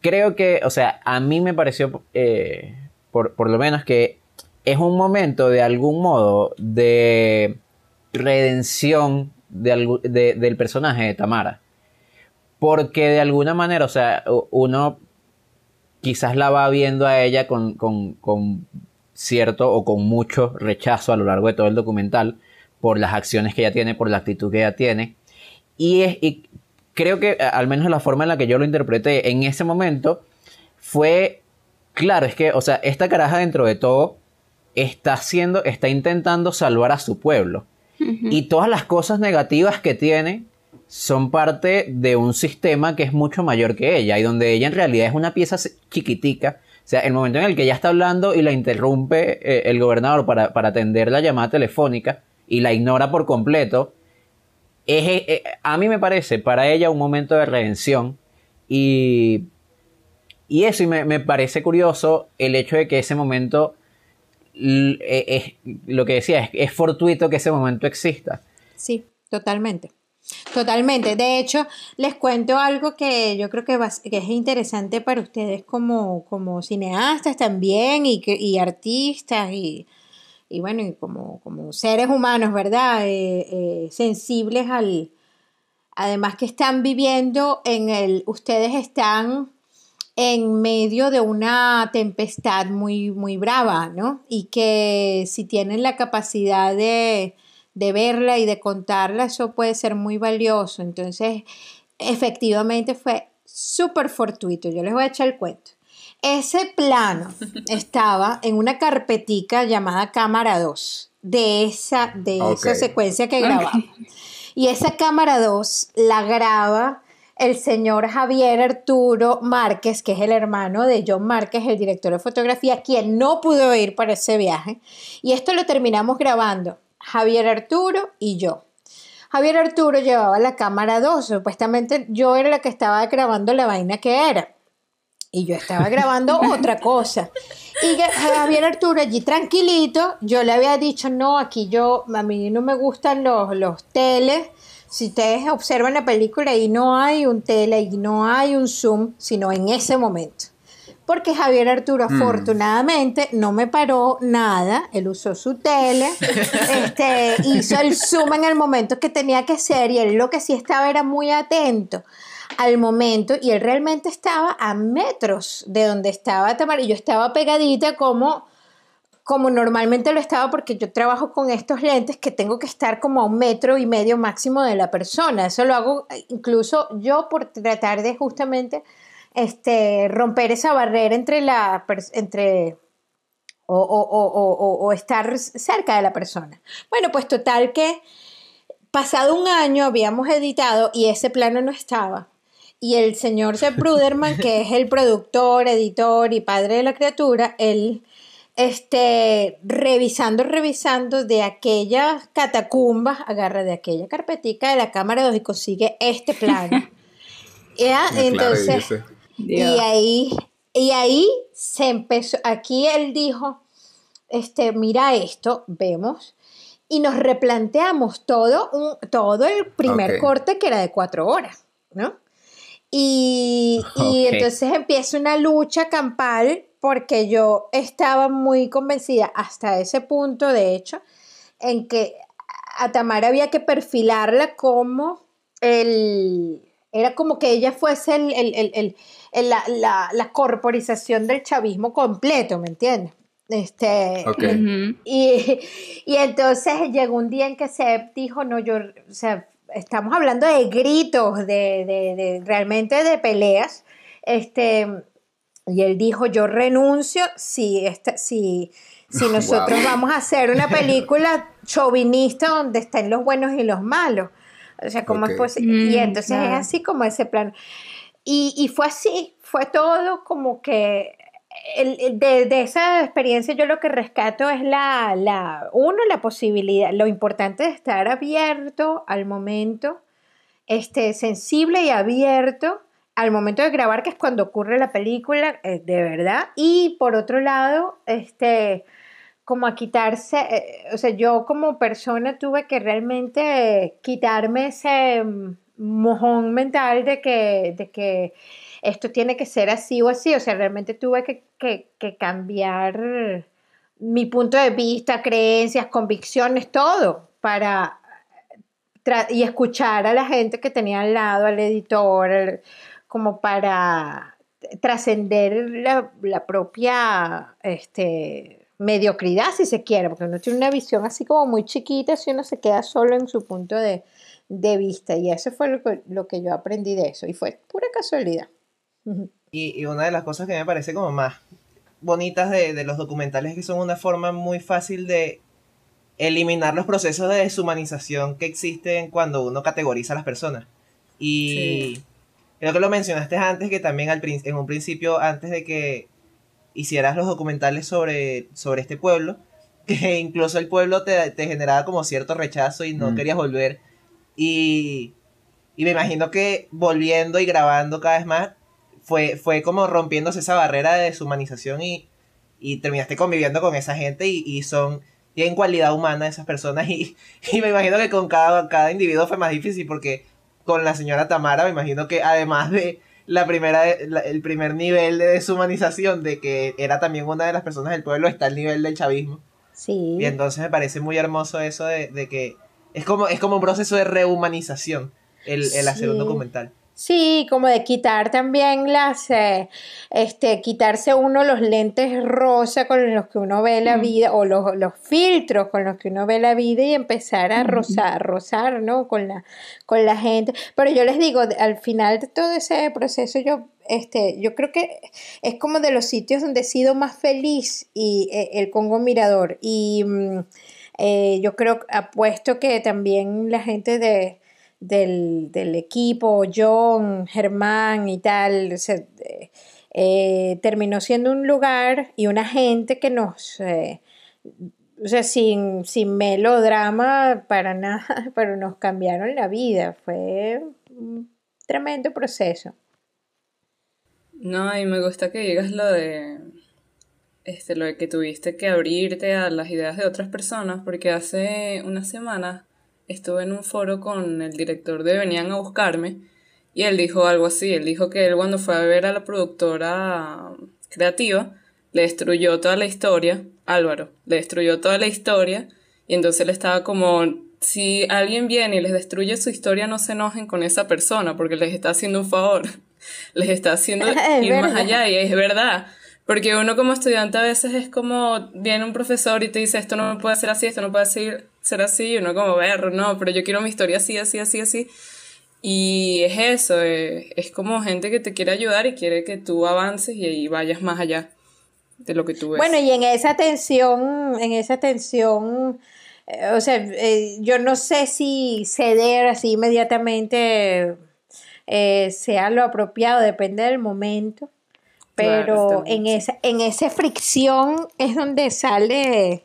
creo que, o sea, a mí me pareció, eh, por, lo menos, que es un momento de algún modo de redención del personaje de Tamara. Porque de alguna manera, o sea, uno quizás la va viendo a ella con, con, cierto o con mucho rechazo a lo largo de todo el documental por las acciones que ella tiene, por la actitud que ella tiene. Y, es, y creo que, al menos la forma en la que yo lo interpreté en ese momento, fue, claro, es que, o sea, esta caraja dentro de todo está haciendo, está intentando salvar a su pueblo. Y todas las cosas negativas que tiene son parte de un sistema que es mucho mayor que ella y donde ella en realidad es una pieza chiquitica. O sea, el momento en el que ella está hablando y la interrumpe eh, el gobernador para, para atender la llamada telefónica y la ignora por completo, es, eh, a mí me parece para ella un momento de redención y, y eso, y me, parece curioso el hecho de que ese momento, eh, es, lo que decía, es, es fortuito que ese momento exista. Sí, totalmente. Totalmente. De hecho, les cuento algo que yo creo que, que es interesante para ustedes como, como cineastas también y, que, y artistas y, y bueno, y como, como seres humanos, ¿verdad? Eh, eh, sensibles al... Además que están viviendo en el... Ustedes están en medio de una tempestad muy, muy brava, ¿no? Y que si tienen la capacidad de, de verla y de contarla, eso puede ser muy valioso. Entonces, efectivamente fue súper fortuito. Yo les voy a echar el cuento. Ese plano estaba en una carpetica llamada cámara 2 de esa, de esa secuencia que grabamos. Y esa cámara 2 la graba el señor Javier Arturo Márquez, que es el hermano de John Márquez, el director de fotografía, quien no pudo ir para ese viaje. Y esto lo terminamos grabando Javier Arturo y yo. Javier Arturo llevaba la cámara 2, supuestamente yo era la que estaba grabando la vaina que era. Y yo estaba grabando otra cosa. Y Javier Arturo allí tranquilito, yo le había dicho, no, aquí yo, a mí no me gustan los, los teles. Si ustedes observan la película, ahí no hay un tele, y no hay un zoom, sino en ese momento. Porque Javier Arturo, mm. afortunadamente, no me paró nada. Él usó su tele, este, hizo el zoom en el momento que tenía que ser, y él lo que sí estaba era muy atento al momento y él realmente estaba a metros de donde estaba Tamara y yo estaba pegadita como como normalmente lo estaba porque yo trabajo con estos lentes que tengo que estar como a un metro y medio máximo de la persona. Eso lo hago incluso yo por tratar de justamente este, romper esa barrera entre la entre o, o, estar cerca de la persona. Bueno, pues total que pasado un año habíamos editado y ese plano no estaba. Y el señor Seth Bruderman, que es el productor, editor y padre de la criatura, él, este, revisando, revisando de aquellas catacumbas, agarra de aquella carpetica de la cámara 2 y consigue este plano. ¿Ya? Entonces, y ahí, y ahí se empezó, aquí él dijo, este, mira esto, vemos, y nos replanteamos todo, un, todo el primer corte que era de cuatro horas, ¿no? Y, entonces empieza una lucha campal porque yo estaba muy convencida hasta ese punto, de hecho, en que a Tamara había que perfilarla como el... Era como que ella fuese el, la, la, corporización del chavismo completo, ¿me entiendes? Este, y, y, entonces llegó un día en que se dijo, no, yo, o sea, estamos hablando de gritos, de, de, realmente de peleas. Este, y él dijo, yo renuncio si, este, si, si nosotros vamos a hacer una película chauvinista donde estén los buenos y los malos. O sea, ¿cómo es posible? y mm, entonces es así como ese plan. Y, y, fue así, fue todo como que de, esa experiencia yo lo que rescato es la, la, uno, la posibilidad, lo importante de estar abierto al momento, este, sensible y abierto al momento de grabar, que es cuando ocurre la película, eh, de verdad. Y por otro lado, este, como a quitarse, eh, o sea, yo como persona tuve que realmente quitarme ese mm, mojón mental de que, de que esto tiene que ser así o así, o sea, realmente tuve que, cambiar mi punto de vista, creencias, convicciones, todo, para y escuchar a la gente que tenía al lado, al editor, como para trascender la, propia este, mediocridad, si se quiere, porque uno tiene una visión así como muy chiquita si uno se queda solo en su punto de, vista. Y eso fue lo que yo aprendí de eso, y fue pura casualidad. Y, una de las cosas que me parece como más bonitas de, los documentales es que son una forma muy fácil de eliminar los procesos de deshumanización que existen cuando uno categoriza a las personas. Y creo que lo mencionaste antes, que también al, en un principio, antes de que hicieras los documentales sobre, sobre este pueblo, que incluso el pueblo te, generaba como cierto rechazo y no mm. querías volver. Y, y me imagino que volviendo y grabando cada vez más, fue, fue como rompiéndose esa barrera de deshumanización y, y terminaste conviviendo con esa gente y, y son tienen cualidad humana esas personas. Y, y, me imagino que con cada, cada individuo fue más difícil porque con la señora Tamara me imagino que además de la primera el primer nivel de deshumanización de que era también una de las personas del pueblo está el nivel del chavismo. Sí. Y entonces me parece muy hermoso eso de, de que es como es como un proceso de rehumanización el, el hacer un documental Sí, como de quitar también las, eh, este, quitarse uno los lentes rosa con los que uno ve la vida o los, los, filtros con los que uno ve la vida y empezar a rozar, rozar, ¿no? Con la, con la gente. Pero yo les digo, al final de todo ese proceso yo, este, yo creo que es como de los sitios donde he sido más feliz y eh, el Congo Mirador y mm, eh, yo creo, apuesto que también la gente de del, del equipo, John, Germán y tal, eh, terminó siendo un lugar y una gente que nos, eh, o sea, sin, sin melodrama para nada, pero nos cambiaron la vida. Fue un tremendo proceso. No, y me gusta que digas lo de este, lo de que tuviste que abrirte a las ideas de otras personas, porque hace unas semanas estuve en un foro con el director de Venían a Buscarme y él dijo algo así, él dijo que él cuando fue a ver a la productora creativa, le destruyó toda la historia, Álvaro, le destruyó toda la historia y entonces él estaba como, si alguien viene y les destruye su historia, no se enojen con esa persona porque les está haciendo un favor, les está haciendo ir más allá y es verdad. Porque uno como estudiante a veces es como, viene un profesor y te dice, esto no puede ser así, esto no puede ser, ser así, uno como, ver, no, pero yo quiero mi historia así, así, así, así. Y es eso, eh, es, como gente que te quiere ayudar y quiere que tú avances y, vayas más allá de lo que tú ves. Bueno, y en esa tensión, en esa tensión, eh, o sea, eh, yo no sé si ceder así inmediatamente sea lo apropiado, depende del momento, pero en, esa, en esa fricción es donde sale,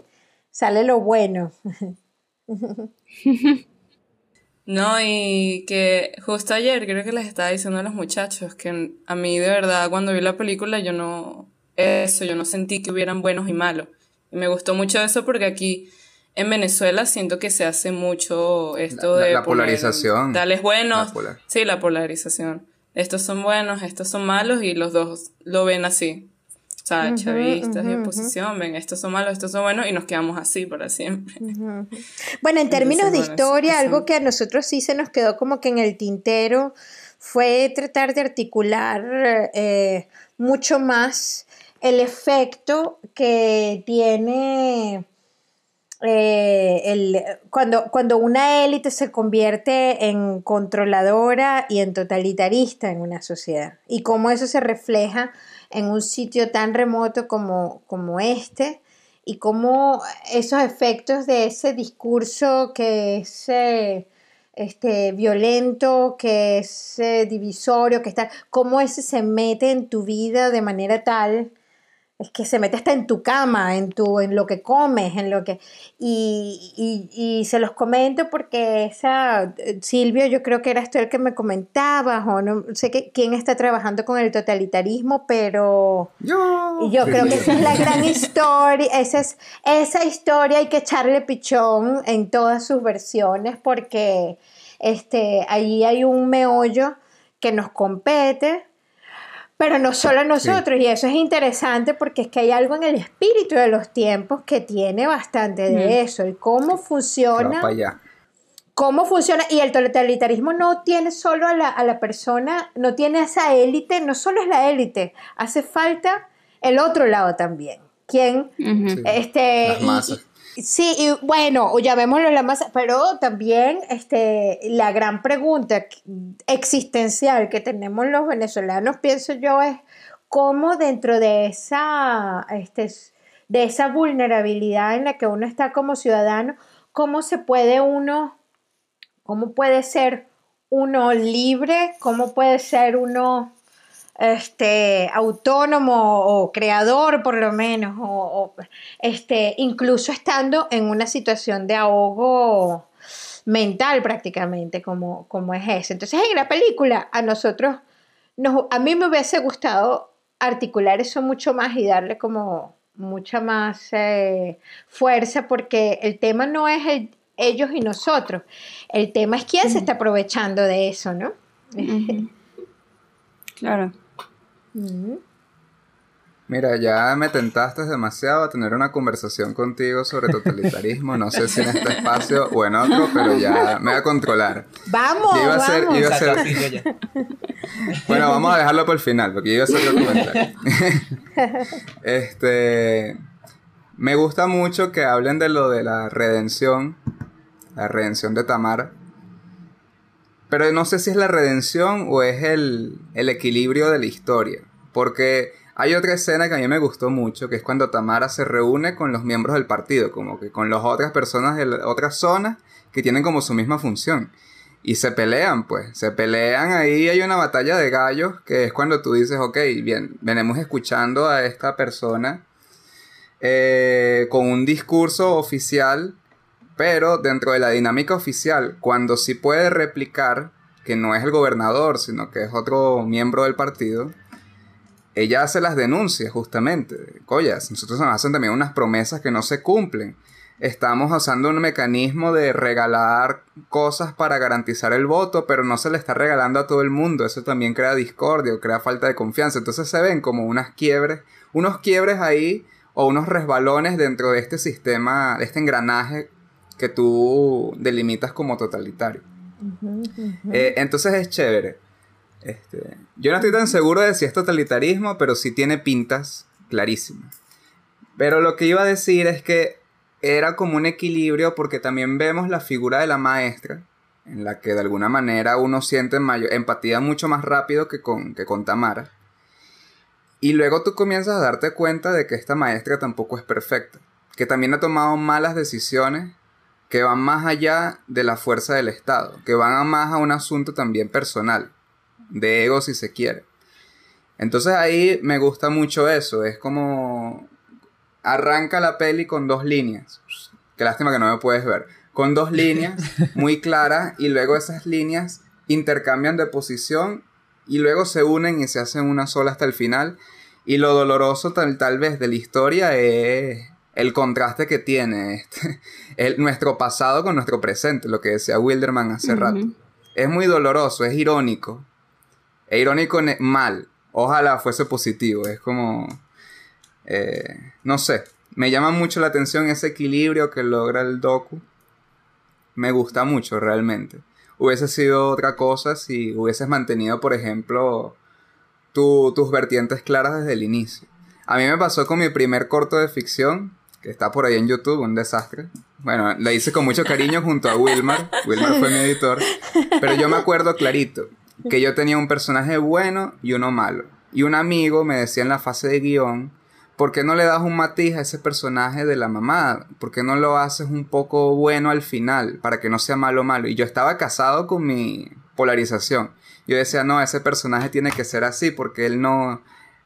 sale lo bueno. No, y que justo ayer creo que les estaba diciendo a los muchachos que a mí de verdad cuando vi la película yo no, eso, yo no sentí que hubieran buenos y malos. Y me gustó mucho eso porque aquí en Venezuela siento que se hace mucho esto de... La, polarización. Tales buenos. sí, la polarización. Estos son buenos, estos son malos y los dos lo ven así. O sea, chavistas y oposición, ven, estos son malos, estos son buenos y nos quedamos así para siempre. Bueno, en términos de historia, algo que a nosotros sí se nos quedó como que en el tintero fue tratar de articular eh, mucho más el efecto que tiene eh, el, cuando, cuando una élite se convierte en controladora y en totalitarista en una sociedad. Y cómo eso se refleja en un sitio tan remoto como, como este y cómo esos efectos de ese discurso que es eh, este, violento, que es eh, divisorio, que está, cómo ese se mete en tu vida de manera tal es que se mete hasta en tu cama, en, tu, en lo que comes, en lo que... Y, y, se los comento porque esa, Silvio, yo creo que era esto el que me comentabas, o no sé que, quién está trabajando con el totalitarismo, pero yo, yo creo que esa es la gran historia, esa, es, esa historia hay que echarle pichón en todas sus versiones porque este, allí hay un meollo que nos compete, pero no solo a nosotros, y eso es interesante porque es que hay algo en el espíritu de los tiempos que tiene bastante de eso, y cómo funciona. Cómo funciona, y el totalitarismo no tiene solo a la, a la persona, no tiene esa élite, no solo es la élite, hace falta el otro lado también. ¿Quién? este, Sí, y bueno, llamémoslo la masa, pero también este, la gran pregunta existencial que tenemos los venezolanos, pienso yo, es cómo dentro de esa, este, de esa vulnerabilidad en la que uno está como ciudadano, cómo se puede uno, cómo puede ser uno libre, cómo puede ser uno este, autónomo o creador por lo menos, o, este, incluso estando en una situación de ahogo mental prácticamente como, como es ese. Entonces en la película a nosotros, nos, a mí me hubiese gustado articular eso mucho más y darle como mucha más eh, fuerza porque el tema no es el, ellos y nosotros, el tema es quién se está aprovechando de eso, ¿no? Claro. Mira, ya me tentaste demasiado a tener una conversación contigo sobre totalitarismo. No sé si en este espacio o en otro, pero ya me voy a controlar. Vamos, iba a vamos. iba a ser... bueno, vamos a dejarlo por el final, porque iba a ser el comentario. este, me gusta mucho que hablen de lo de la redención, la redención de Tamar, pero no sé si es la redención o es el, equilibrio de la historia. Porque hay otra escena que a mí me gustó mucho, que es cuando Tamara se reúne con los miembros del partido, como que con las otras personas de otras zonas que tienen como su misma función. y se pelean, pues, se pelean, ahí hay una batalla de gallos, que es cuando tú dices, ok, bien, venimos escuchando a esta persona eh, con un discurso oficial, pero dentro de la dinámica oficial, cuando sí puede replicar, que no es el gobernador, sino que es otro miembro del partido, ella hace las denuncias justamente. Collas, nosotros nos hacen también unas promesas que no se cumplen estamos usando un mecanismo de regalar cosas para garantizar el voto, pero no se le está regalando a todo el mundo. Eso también crea discordia, crea falta de confianza. Entonces se ven como unas quiebres, unos quiebres ahí o unos resbalones dentro de este sistema, de este engranaje que tú delimitas como totalitario. Eh, entonces es chévere. Este, yo no estoy tan seguro de si es totalitarismo, pero sí tiene pintas clarísimas. Pero lo que iba a decir es que era como un equilibrio porque también vemos la figura de la maestra, en la que de alguna manera uno siente mayor, empatía mucho más rápido que con, que con Tamara. Y luego tú comienzas a darte cuenta de que esta maestra tampoco es perfecta, que también ha tomado malas decisiones que van más allá de la fuerza del Estado, que van más a un asunto también personal, de ego si se quiere. Entonces ahí me gusta mucho eso, es como arranca la peli con dos líneas. Qué lástima que no me puedes ver. Con dos líneas muy claras y luego esas líneas intercambian de posición y luego se unen y se hacen una sola hasta el final. Y lo doloroso tal, tal vez de la historia es el contraste que tiene este, el, nuestro pasado con nuestro presente, lo que decía Wilderman hace rato. Es muy doloroso, es irónico. Es irónico mal. Ojalá fuese positivo. Es como eh, no sé, me llama mucho la atención ese equilibrio que logra el docu. Me gusta mucho realmente. Hubiese sido otra cosa si hubieses mantenido, por ejemplo, tus vertientes claras desde el inicio. A mí me pasó con mi primer corto de ficción, que está por ahí en YouTube, un desastre. Bueno, la hice con mucho cariño junto a Wilmar. Wilmar fue mi editor. Pero yo me acuerdo clarito que yo tenía un personaje bueno y uno malo. Y un amigo me decía en la fase de guion ¿por qué no le das un matiz a ese personaje de la mamá? ¿Por qué no lo haces un poco bueno al final para que no sea malo malo? Y yo estaba casado con mi polarización. Yo decía, no, ese personaje tiene que ser así porque él no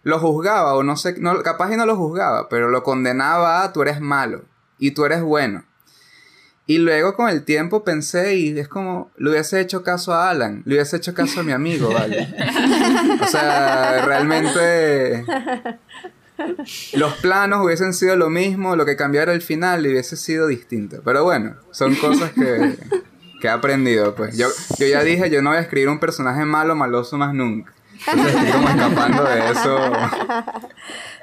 lo juzgaba o no sé, no, capaz y no lo juzgaba, pero lo condenaba a tú eres malo y tú eres bueno. Y luego con el tiempo pensé y es como, le hubiese hecho caso a Alan, le hubiese hecho caso a mi amigo, ¿vale? o sea, realmente los planos hubiesen sido lo mismo, lo que cambiara el final hubiese sido distinto. Pero bueno, son cosas que, he aprendido. Pues yo, yo ya dije, yo no voy a escribir un personaje malo, maloso más nunca. Estoy como escapando de eso.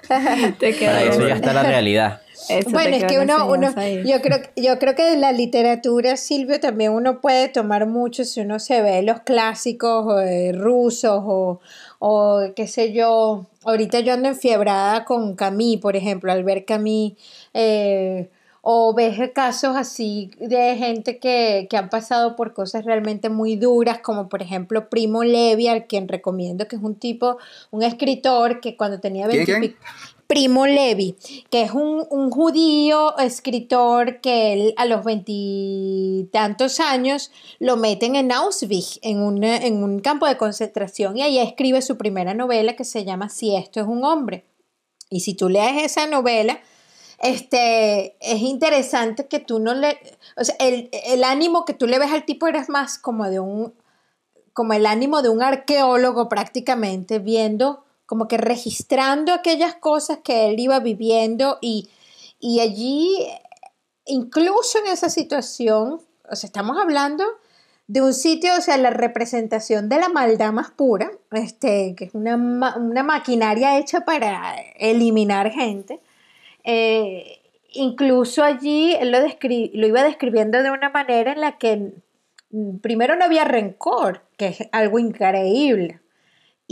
Para eso ya está la realidad. bueno, es que uno, uno yo creo, yo creo que de la literatura, Silvio, también uno puede tomar mucho si uno se ve los clásicos eh, rusos o, o qué sé yo, ahorita yo ando enfiebrada con Camille, por ejemplo, al ver Camille, eh, o ves casos así de gente que, que, han pasado por cosas realmente muy duras, como por ejemplo Primo Levi, al quien recomiendo, que es un tipo, un escritor que cuando tenía 20 Primo Levi, que es un, judío escritor que él a los veintitantos años lo meten en Auschwitz, en, en un campo de concentración, y ahí escribe su primera novela que se llama Si esto es un hombre. Y si tú lees esa novela, este, es interesante que tú no le, o sea, el, el ánimo que tú le ves al tipo eres más como de un, como el ánimo de un arqueólogo prácticamente, viendo como que registrando aquellas cosas que él iba viviendo y, allí, incluso en esa situación, o sea, estamos hablando de un sitio, o sea, la representación de la maldad más pura, este, que es una, maquinaria hecha para eliminar gente. Eh, incluso allí él lo, lo iba describiendo de una manera en la que mm, primero no había rencor, que es algo increíble.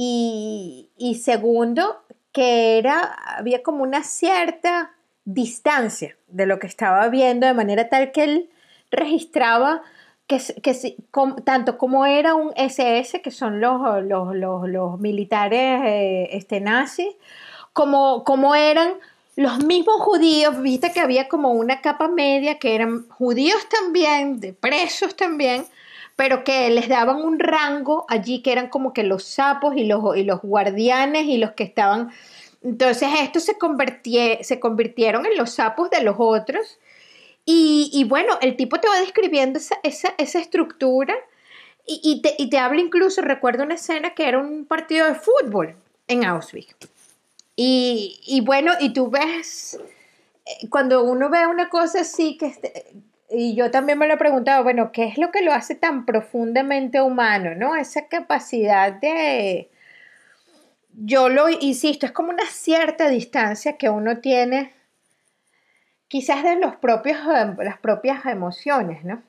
Y, segundo, que era, había como una cierta distancia de lo que estaba viendo, de manera tal que él registraba que, que tanto como era un SS, que son los, los, militares eh, este, nazis, como, como eran los mismos judíos, viste que había como una capa media que eran judíos también, de presos también, pero que les daban un rango allí que eran como que los sapos y los, y los guardianes y los que estaban... Entonces estos se, se convirtieron en los sapos de los otros. Y, bueno, el tipo te va describiendo esa, esa, estructura y, te, y te habla incluso, recuerdo una escena que era un partido de fútbol en Auschwitz. Y, bueno, y tú ves, eh, cuando uno ve una cosa así, que este, y yo también me lo he preguntado, bueno, ¿qué es lo que lo hace tan profundamente humano, no? Esa capacidad de, yo lo insisto, es como una cierta distancia que uno tiene quizás de los propios, las propias emociones, ¿no?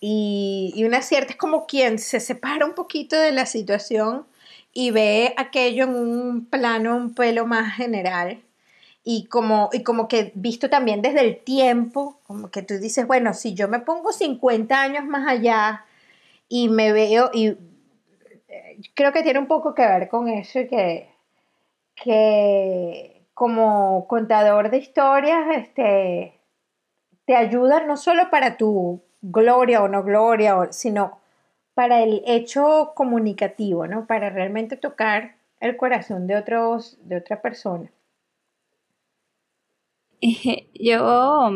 Y, y una cierta es como quien se separa un poquito de la situación y ve aquello en un plano un pelo más general y como, y como que visto también desde el tiempo, como que tú dices, bueno, si yo me pongo 50 años más allá y me veo, y eh, creo que tiene un poco que ver con eso, que, que como contador de historias, este, te ayuda no solo para tu gloria o no gloria, sino para el hecho comunicativo, ¿no? Para realmente tocar el corazón de otros, de otra persona. Yo,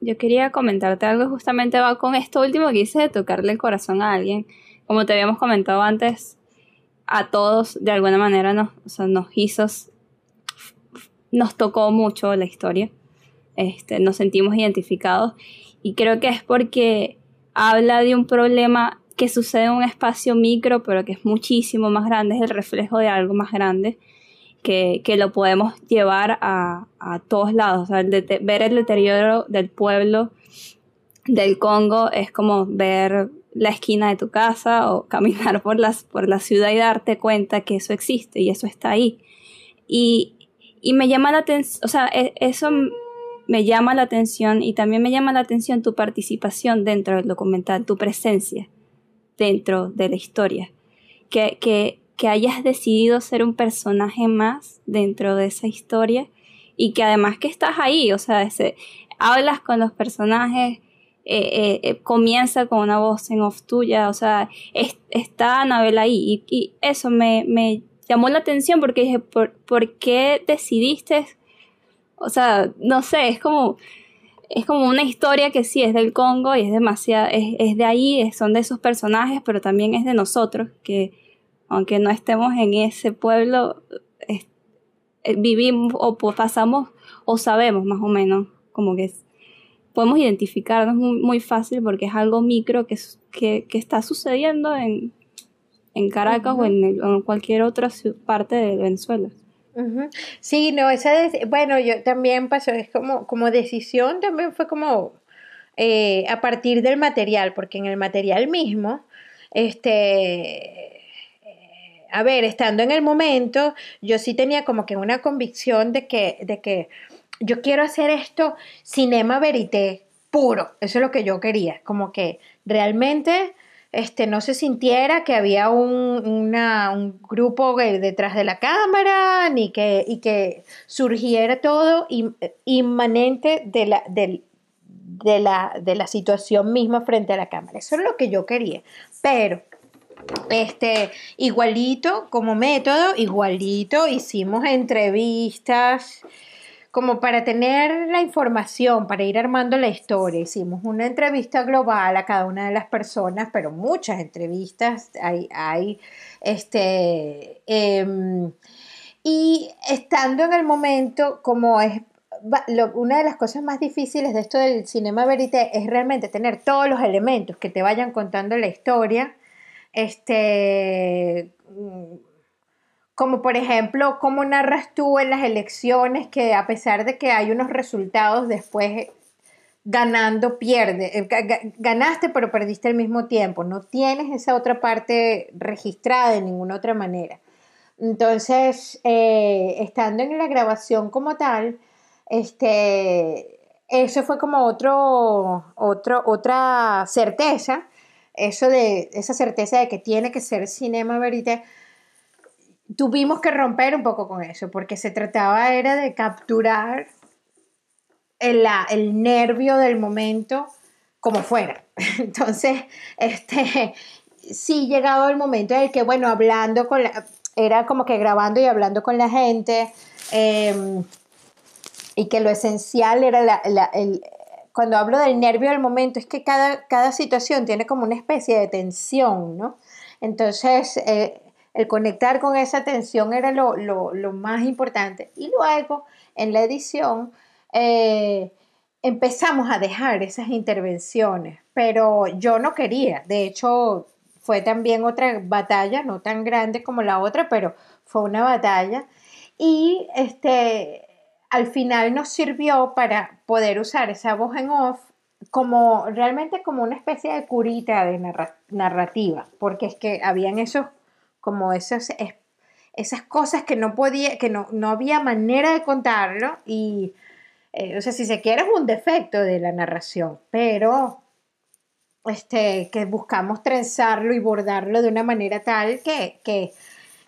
yo quería comentarte algo, justamente va con esto último que hice de tocarle el corazón a alguien. Como te habíamos comentado antes, a todos de alguna manera nos, nos hizo, nos tocó mucho la historia. Este, nos sentimos identificados y creo que es porque habla de un problema que sucede en un espacio micro, pero que es muchísimo más grande, es el reflejo de algo más grande que, lo podemos llevar a, todos lados. ver el deterioro del pueblo del Congo es como ver la esquina de tu casa o caminar por, las, por la ciudad y darte cuenta que eso existe y eso está ahí. Y, me llama la atención, o sea, e, eso me llama la atención y también me llama la atención tu participación dentro del documental, tu presencia dentro de la historia. Que, que que hayas decidido ser un personaje más dentro de esa historia y que además que estás ahí, o sea, hablas con los personajes, eh, eh, eh, comienza con una voz en off tuya, o sea, está Anabel ahí y, eso me, llamó la atención porque dije, ¿por, qué decidiste? O sea, no sé, es como, es como una historia que sí es del Congo y es demasiado, es, es de ahí, son de esos personajes, pero también es de nosotros, que aunque no estemos en ese pueblo, eh, vivimos o pasamos o sabemos más o menos como que podemos identificarnos muy, fácil porque es algo micro que, que, está sucediendo en, Caracas o en, cualquier otra parte de Venezuela. Sí, no, esa bueno, yo también pasó, es como, como decisión también fue como eh, a partir del material, porque en el material mismo, este a ver, estando en el momento, yo sí tenía como que una convicción de que, de que yo quiero hacer esto cinema verité puro, eso es lo que yo quería, como que realmente este, no se sintiera que había un, grupo detrás de la cámara, ni que, y que surgiera todo inmanente de la, de, la, de la situación misma frente a la cámara. Eso es lo que yo quería. Pero este, igualito como método, igualito hicimos entrevistas como para tener la información, para ir armando la historia. Hicimos una entrevista global a cada una de las personas, pero muchas entrevistas hay, hay este, em, y estando en el momento, como es una de las cosas más difíciles de esto del cinema verité es realmente tener todos los elementos que te vayan contando la historia este, mm, como por ejemplo, cómo narras tú en las elecciones que a pesar de que hay unos resultados después ganando pierde, eh, ganaste pero perdiste al mismo tiempo, no tienes esa otra parte registrada de ninguna otra manera. Entonces, eh, estando en la grabación como tal, este, eso fue como otro, otro, otra certeza eso de esa certeza de que tiene que ser cinema verité, tuvimos que romper un poco con eso, porque se trataba era de capturar el, el nervio del momento como fuera. Entonces, este, sí llegado el momento en el que, bueno, hablando con la, era como que grabando y hablando con la gente, em, y que lo esencial era la, el, cuando hablo del nervio del momento, es que cada, cada situación tiene como una especie de tensión, ¿no? Entonces, eh, el conectar con esa tensión era lo, más importante. Y luego, en la edición, eh, empezamos a dejar esas intervenciones, pero yo no quería. De hecho, fue también otra batalla, no tan grande como la otra, pero fue una batalla. Y este, al final nos sirvió para poder usar esa voz en off como realmente como una especie de curita de narrativa, porque es que habían esos, como esos, esas cosas que no podía, que no, no había manera de contarlo y, eh, o sea, si se quiere es un defecto de la narración, pero este, que buscamos trenzarlo y bordarlo de una manera tal que, que,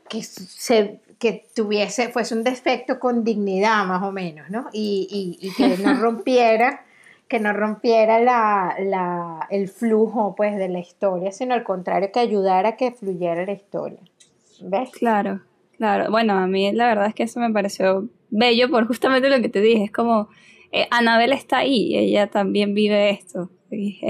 que, se, que tuviese, fuese un defecto con dignidad más o menos, ¿no? Y, y, que no rompiera, que no rompiera la, la, el flujo pues de la historia, sino al contrario, que ayudara a que fluyera la historia. ¿Ves? Claro, claro. Bueno, a mí la verdad es que eso me pareció bello por justamente lo que te dije. Es como, eh, Anabel está ahí, ella también vive esto. Y,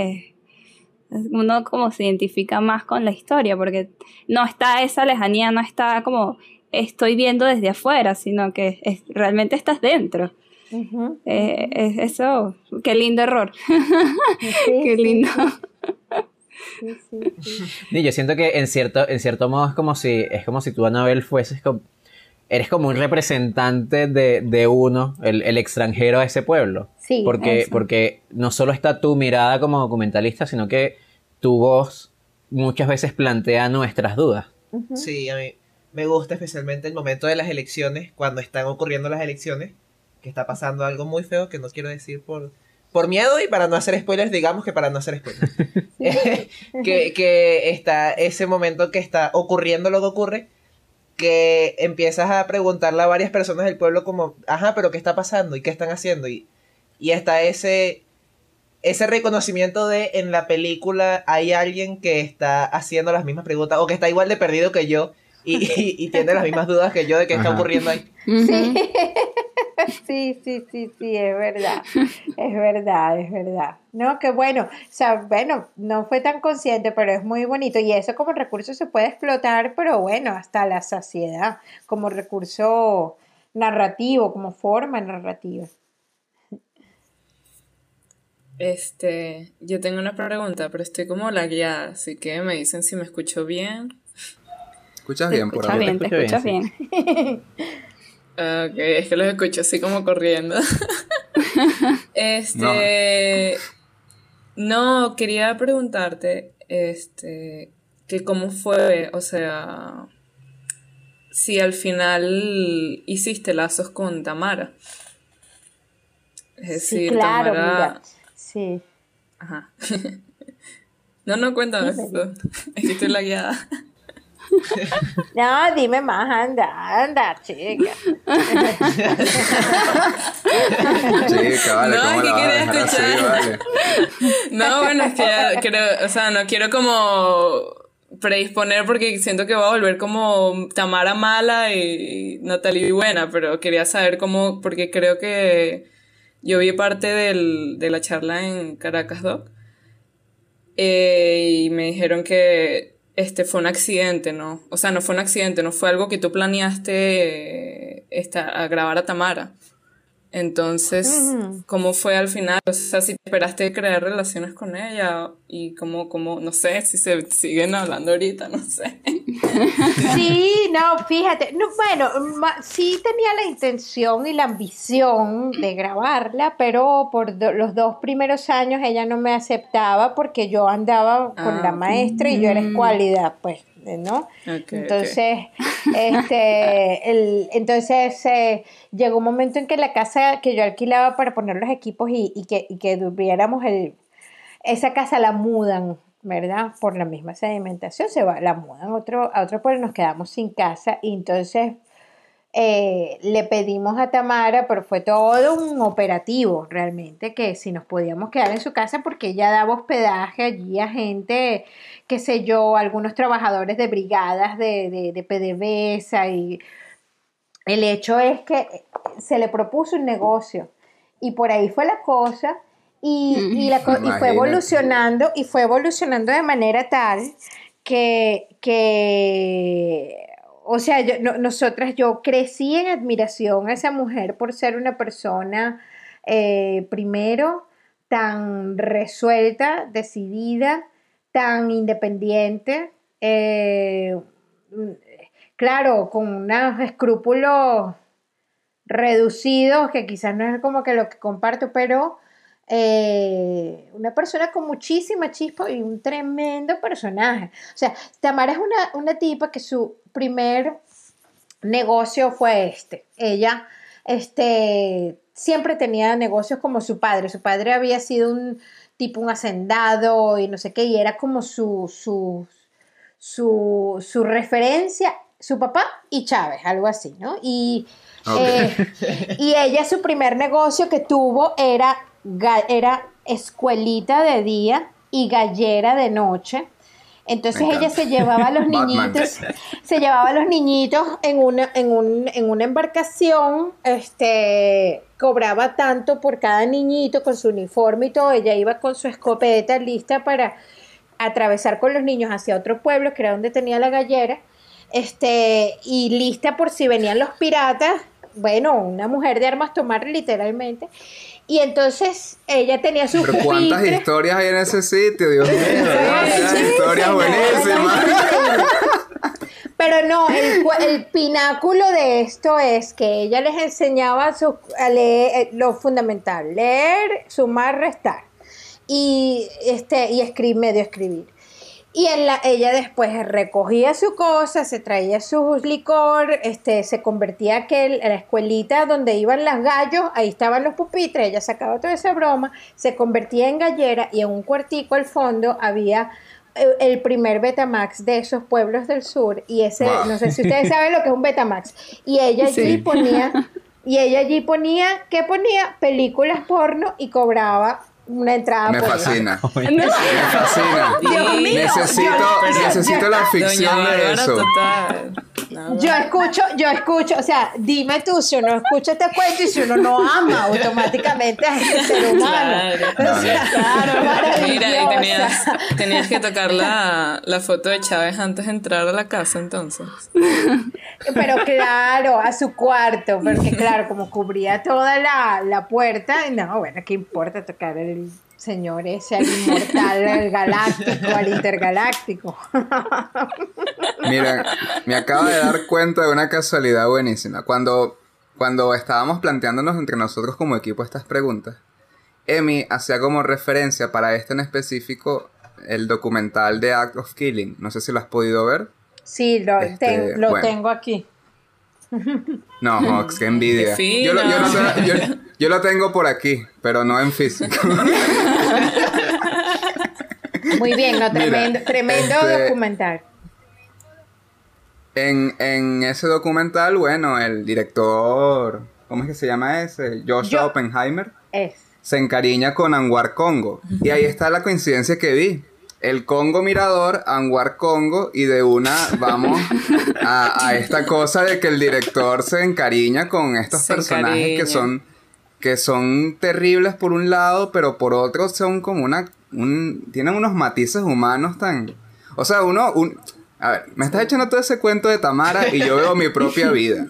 uno como se identifica más con la historia, porque no está esa lejanía, no está como estoy viendo desde afuera, sino que realmente estás dentro. Eh, eso, qué lindo error. qué lindo. Sí, yo siento que en cierto, en cierto modo es como si, es como si tú, Anabel, fueses como, eres como un representante de, uno, el, extranjero a ese pueblo. Sí, porque, porque no solo está tu mirada como documentalista, sino que tu voz muchas veces plantea nuestras dudas. Sí, a mí me gusta especialmente el momento de las elecciones, cuando están ocurriendo las elecciones, que está pasando algo muy feo que no quiero decir por, por miedo y para no hacer spoilers, digamos que para no hacer spoilers. que, que está ese momento que está ocurriendo lo que ocurre, que empiezas a preguntarle a varias personas del pueblo como, ajá, pero ¿qué está pasando? ¿Y qué están haciendo? Y, y está ese ese reconocimiento de en la película hay alguien que está haciendo las mismas preguntas o que está igual de perdido que yo y, tiene las mismas dudas que yo de qué está ocurriendo ahí. Sí. sí, sí, sí, es verdad, es verdad, es verdad. No, que bueno, o sea, bueno, no fue tan consciente, pero es muy bonito y eso como recurso se puede explotar, pero bueno, hasta la saciedad, como recurso narrativo, como forma narrativa. Este, yo tengo una pregunta, pero estoy como la guiada, así que me dicen si me escucho bien. ¿Escuchas bien por ahora? Bien, te escuchas bien. ok, es que los escucho así como corriendo. este, no. quería preguntarte, este, que cómo fue, o sea, si al final hiciste lazos con Tamara. Es decir, claro, Tamara... Sí. Ajá. no, no, cuéntame. Sí, estoy la guiada. No, dime más, anda, anda, chica. chica, vale, no, ¿cómo la vas a dejar así, vale? No, bueno, es que creo, o sea, no quiero como predisponer porque siento que va a volver como Tamara mala y Natalie buena, pero quería saber cómo, porque creo que yo vi parte del, de la charla en Caracas Doc eh, y me dijeron que este fue un accidente, ¿no? O sea, no fue un accidente, no fue algo que tú planeaste eh, esta, a grabar a Tamara. Entonces, ¿cómo fue al final? O sea, si esperaste crear relaciones con ella y cómo, cómo, no sé, si se siguen hablando ahorita, no sé. Sí, no, fíjate, no, bueno, sí tenía la intención y la ambición de grabarla, pero por los dos primeros años ella no me aceptaba porque yo andaba con la ah, maestra y yo era escualidad, pues. ¿No? entonces, este, el, entonces eh, llegó un momento en que la casa que yo alquilaba para poner los equipos y, y que, y que el, esa casa la mudan, ¿verdad? Por la misma sedimentación se va, la mudan a otro, a otro pueblo, nos quedamos sin casa y entonces eh, le pedimos a Tamara, pero fue todo un operativo realmente, que si nos podíamos quedar en su casa porque ella daba hospedaje allí a gente, qué sé yo, algunos trabajadores de brigadas de, de, de PDVSA y el hecho es que se le propuso un negocio y por ahí fue la cosa y, y, la, y fue evolucionando y fue evolucionando de manera tal que, que o sea, yo, nosotras, yo crecí en admiración a esa mujer por ser una persona, eh, primero, tan resuelta, decidida, tan independiente, eh, claro, con unos escrúpulos reducidos, que quizás no es como que lo que comparto, pero eh, una persona con muchísima chispa y un tremendo personaje. O sea, Tamara es una, una tipa que su primer negocio fue este. Ella este, siempre tenía negocios como su padre. Su padre había sido un tipo, un hacendado y no sé qué, y era como su, su, su, su referencia, su papá y Chávez, algo así, ¿no? Y, eh, y ella, su primer negocio que tuvo era era escuelita de día y gallera de noche. Entonces ella se llevaba a los niñitos, se llevaba a los niñitos en una, en, un, en una embarcación, este, cobraba tanto por cada niñito con su uniforme y todo, ella iba con su escopeta lista para atravesar con los niños hacia otro pueblo, que era donde tenía la gallera, este, y lista por si venían los piratas, bueno, una mujer de armas tomar literalmente, y entonces ella tenía su Pero cuántas historias hay en ese sitio, Dios mío. historias buenísimas. Pero no, el, pináculo de esto es que ella les enseñaba a leer eh, lo fundamental, leer, sumar, restar y este y escribir, medio escribir. Y ella después recogía su cosa, se traía su licor, este, se convertía aquel, en la escuelita donde iban las gallos, ahí estaban los pupitres, ella sacaba toda esa broma, se convertía en gallera y en un cuartico al fondo había eh, el primer Betamax de esos pueblos del sur y ese, no sé si ustedes saben lo que es un Betamax, y ella allí ponía, y ella allí ponía, ¿qué ponía? Películas porno y cobraba una entrada me fascina. Me fascina. Necesito necesito la ficción de eso. yo escucho yo escucho o sea dime tú si uno escucha este cuento y si uno no ama automáticamente a este ser humano. Claro, claro mira y tenías, tenías que tocar la, la foto de Chávez antes de entrar a la casa entonces. Pero claro a su cuarto porque claro como cubría toda la, la puerta no bueno qué importa tocar el señor ese, al inmortal, al galáctico, al intergaláctico. Mira, me acabo de dar cuenta de una casualidad buenísima. Cuando, cuando estábamos planteándonos entre nosotros como equipo estas preguntas, Emi hacía como referencia para este en específico el documental de Act of Killing. No sé si lo has podido ver. Sí, lo, este, lo tengo aquí. No, Mox, qué envidia. Yo lo, yo, lo tengo por aquí, pero no en físico. Muy bien, no, tremendo, tremendo este, documental. En, en, ese documental, bueno, el director, ¿cómo es que se llama ese? Joshua Oppenheimer. Es. Se encariña con Anwar Congo. Y ahí está la coincidencia que vi el Congo Mirador, Anwar Congo, y de una vamos a, esta cosa de que el director se encariña con estos personajes que son que son terribles por un lado, pero por otro son como una un, tienen unos matices humanos tan o sea, uno un, a ver, me estás echando todo ese cuento de Tamara y yo veo mi propia vida.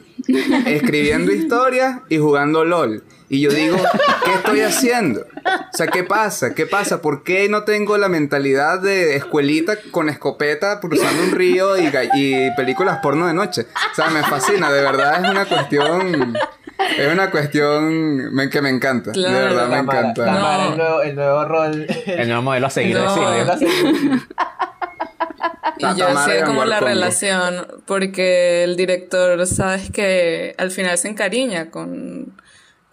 Escribiendo historias y jugando LOL. Y yo digo, ¿qué estoy haciendo? O sea, ¿qué pasa? ¿Qué pasa? ¿Por qué no tengo la mentalidad de escuelita con escopeta cruzando un río y, y películas porno de noche? O sea, me fascina, de verdad es una cuestión... Es una cuestión que me encanta. de verdad me encanta. El, nuevo, el, nuevo, rol. El nuevo modelo a seguir y yo sé como la relación, porque el director, sabes que al final se encariña con,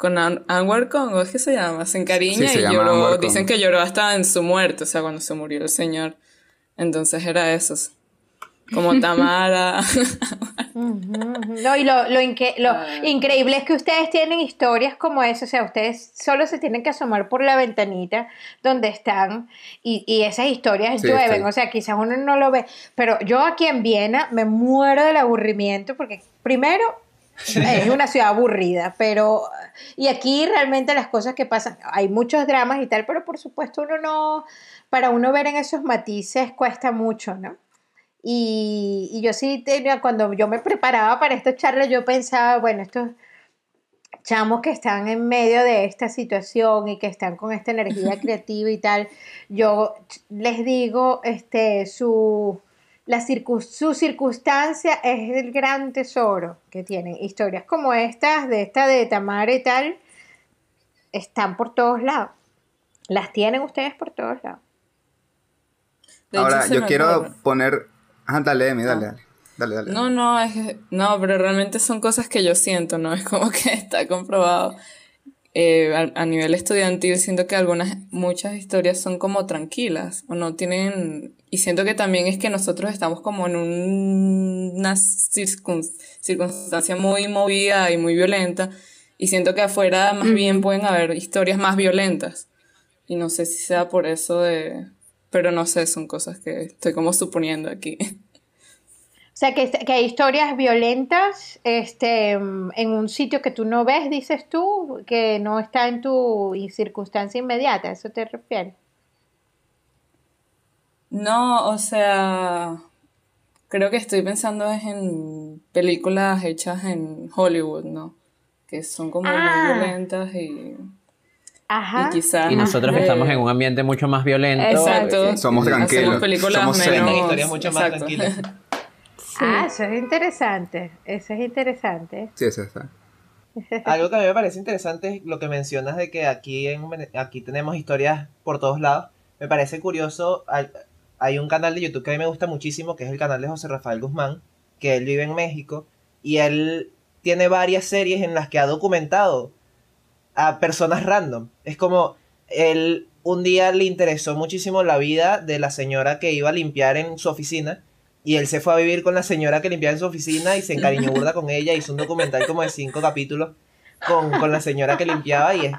con Anwar Congo, ¿es que se llama? Se encariña y lloró, dicen que lloró hasta en su muerte, o sea, cuando se murió el señor. Entonces era eso. como Tamara. No, y lo, lo, increíble es que ustedes tienen historias como esa, o sea, ustedes solo se tienen que asomar por la ventanita donde están y, y esas historias llueven, o sea, quizás uno no lo ve, pero yo aquí en Viena me muero del aburrimiento porque primero es una ciudad aburrida, pero y aquí realmente las cosas que pasan, hay muchos dramas y tal, pero por supuesto uno no, para uno ver en esos matices cuesta mucho, ¿no? Y, yo sí tenía, cuando yo me preparaba para esta charla, yo pensaba, bueno, estos chamos que están en medio de esta situación y que están con esta energía creativa y tal, yo les digo, este, su, la su circunstancia es el gran tesoro que tienen. Historias como estas, de esta de Tamara y tal, están por todos lados. Las tienen ustedes por todos lados. Ahora, yo quiero poner Ah, dale, Emi, dale, dale. Dale, dale. No, no, es, no, pero realmente son cosas que yo siento, ¿no? Es como que está comprobado. Eh, a, nivel estudiantil siento que algunas, muchas historias son como tranquilas o no tienen, y siento que también es que nosotros estamos como en una circunstancia muy movida y muy violenta y siento que afuera más bien pueden haber historias más violentas y no sé si sea por eso de, pero no sé, son cosas que estoy como suponiendo aquí. O sea, que, que, hay historias violentas este, en un sitio que tú no ves, dices tú, que no está en tu circunstancia inmediata, ¿a eso te refieres? No, o sea, creo que estoy pensando es en películas hechas en Hollywood, ¿no? Que son como muy ah. violentas y y nosotros estamos en un ambiente mucho más violento. Exacto. Somos tranquilos. películas Somos menos... historias mucho más tranquilas. Ah, eso es interesante. Eso es interesante. Sí, eso está. Algo que a mí me parece interesante es lo que mencionas de que aquí, en, aquí tenemos historias por todos lados. Me parece curioso, hay, un canal de YouTube que a mí me gusta muchísimo, que es el canal de José Rafael Guzmán, que él vive en México, y él tiene varias series en las que ha documentado a personas random. Es como él un día le interesó muchísimo la vida de la señora que iba a limpiar en su oficina y él se fue a vivir con la señora que limpiaba en su oficina y se encariñó burda con ella, hizo un documental como de cinco capítulos con, la señora que limpiaba y es,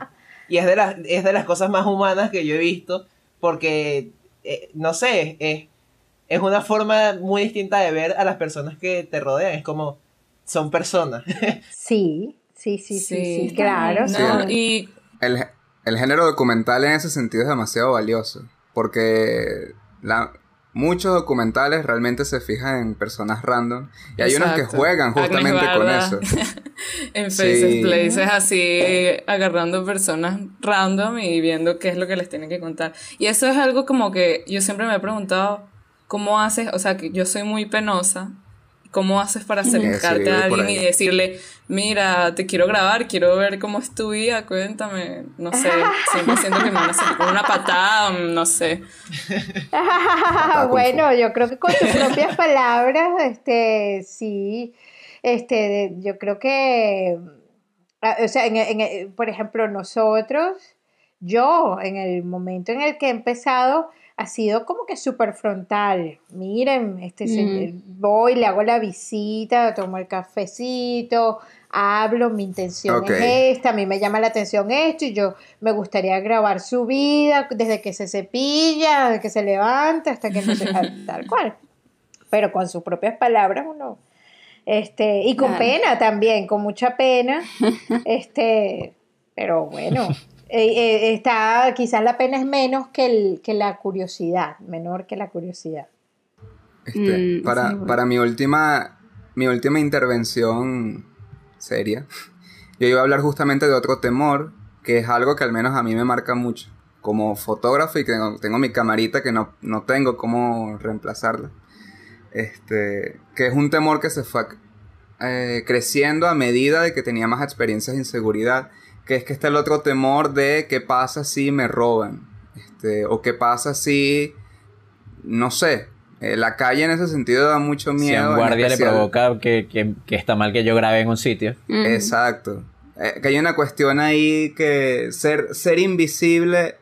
y es, de las, es de las cosas más humanas que yo he visto porque, eh, no sé, es, es una forma muy distinta de ver a las personas que te rodean, es como son personas. Sí, Sí, sí, sí, sí, claro. y... el, el, género documental en ese sentido es demasiado valioso, porque la, muchos documentales realmente se fijan en personas random y hay unos que juegan justamente con eso. en Facebook Places así agarrando personas random y viendo qué es lo que les tienen que contar. Y eso es algo como que yo siempre me he preguntado, ¿cómo haces? O sea, que yo soy muy penosa ¿Cómo haces para acercarte a alguien y decirle, mira, te quiero grabar, quiero ver cómo es tu vida, cuéntame? No sé, siempre siento que me van a hacer con una patada, no sé. bueno, yo creo que con tus propias palabras, este, sí, este, yo creo que, ah, o sea, por ejemplo, nosotros, yo, en el momento en el que he empezado, ha sido como que súper frontal. Miren, este, voy, le hago la visita, tomo el cafecito, hablo, mi intención es esta, a mí me llama la atención esto y yo me gustaría grabar su vida desde que se cepilla, desde que se levanta hasta que no se tal cual. Pero con sus propias palabras uno este y con pena también, con mucha pena. Este, pero bueno, eh, eh, está, quizás la pena es menos que, el, que la curiosidad, menor que la curiosidad. Este, mm, para, para mi última, mi última intervención seria, yo iba a hablar justamente de otro temor, que es algo que al menos a mí me marca mucho. Como fotógrafo y que tengo, mi camarita que no, no, tengo cómo reemplazarla. Este, que es un temor que se fue eh, creciendo a medida de que tenía más experiencias de inseguridad que es que está el otro temor de qué pasa si me roban, este, o qué pasa si, no sé, eh, la calle en ese sentido da mucho miedo. Si a un guardia le provoca que, que, está mal que yo grabe en un sitio. Exacto. Eh, que hay una cuestión ahí que ser, ser invisible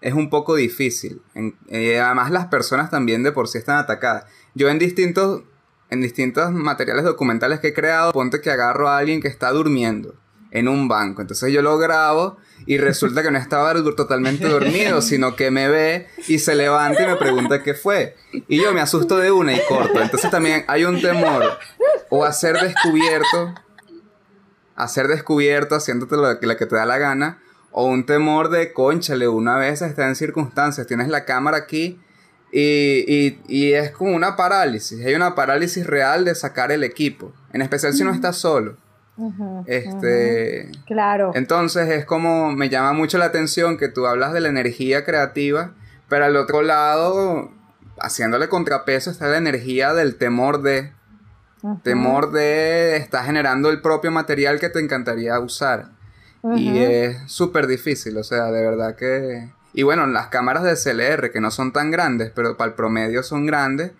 es un poco difícil. Eh, además las personas también de por sí están atacadas. yo en distintos, en distintos materiales documentales que he creado, ponte que agarro a alguien que está durmiendo en un banco. Entonces yo lo grabo y resulta que no estaba totalmente dormido, sino que me ve y se levanta y me pregunta qué fue. Y yo me asusto de una y corto. Entonces también hay un temor o a ser descubierto, a ser descubierto haciéndote lo que, que te da la gana, o un temor de conchale, una vez está en circunstancias, tienes la cámara aquí y, y, es como una parálisis, hay una parálisis real de sacar el equipo, en especial si no estás solo este, Claro. Entonces es como me llama mucho la atención que tú hablas de la energía creativa, pero al otro lado, haciéndole contrapeso, está la energía del temor de. Temor de estar generando el propio material que te encantaría usar. Y es súper difícil, o sea, de verdad que... Y bueno, las cámaras de CLR, que no son tan grandes, pero para el promedio son grandes,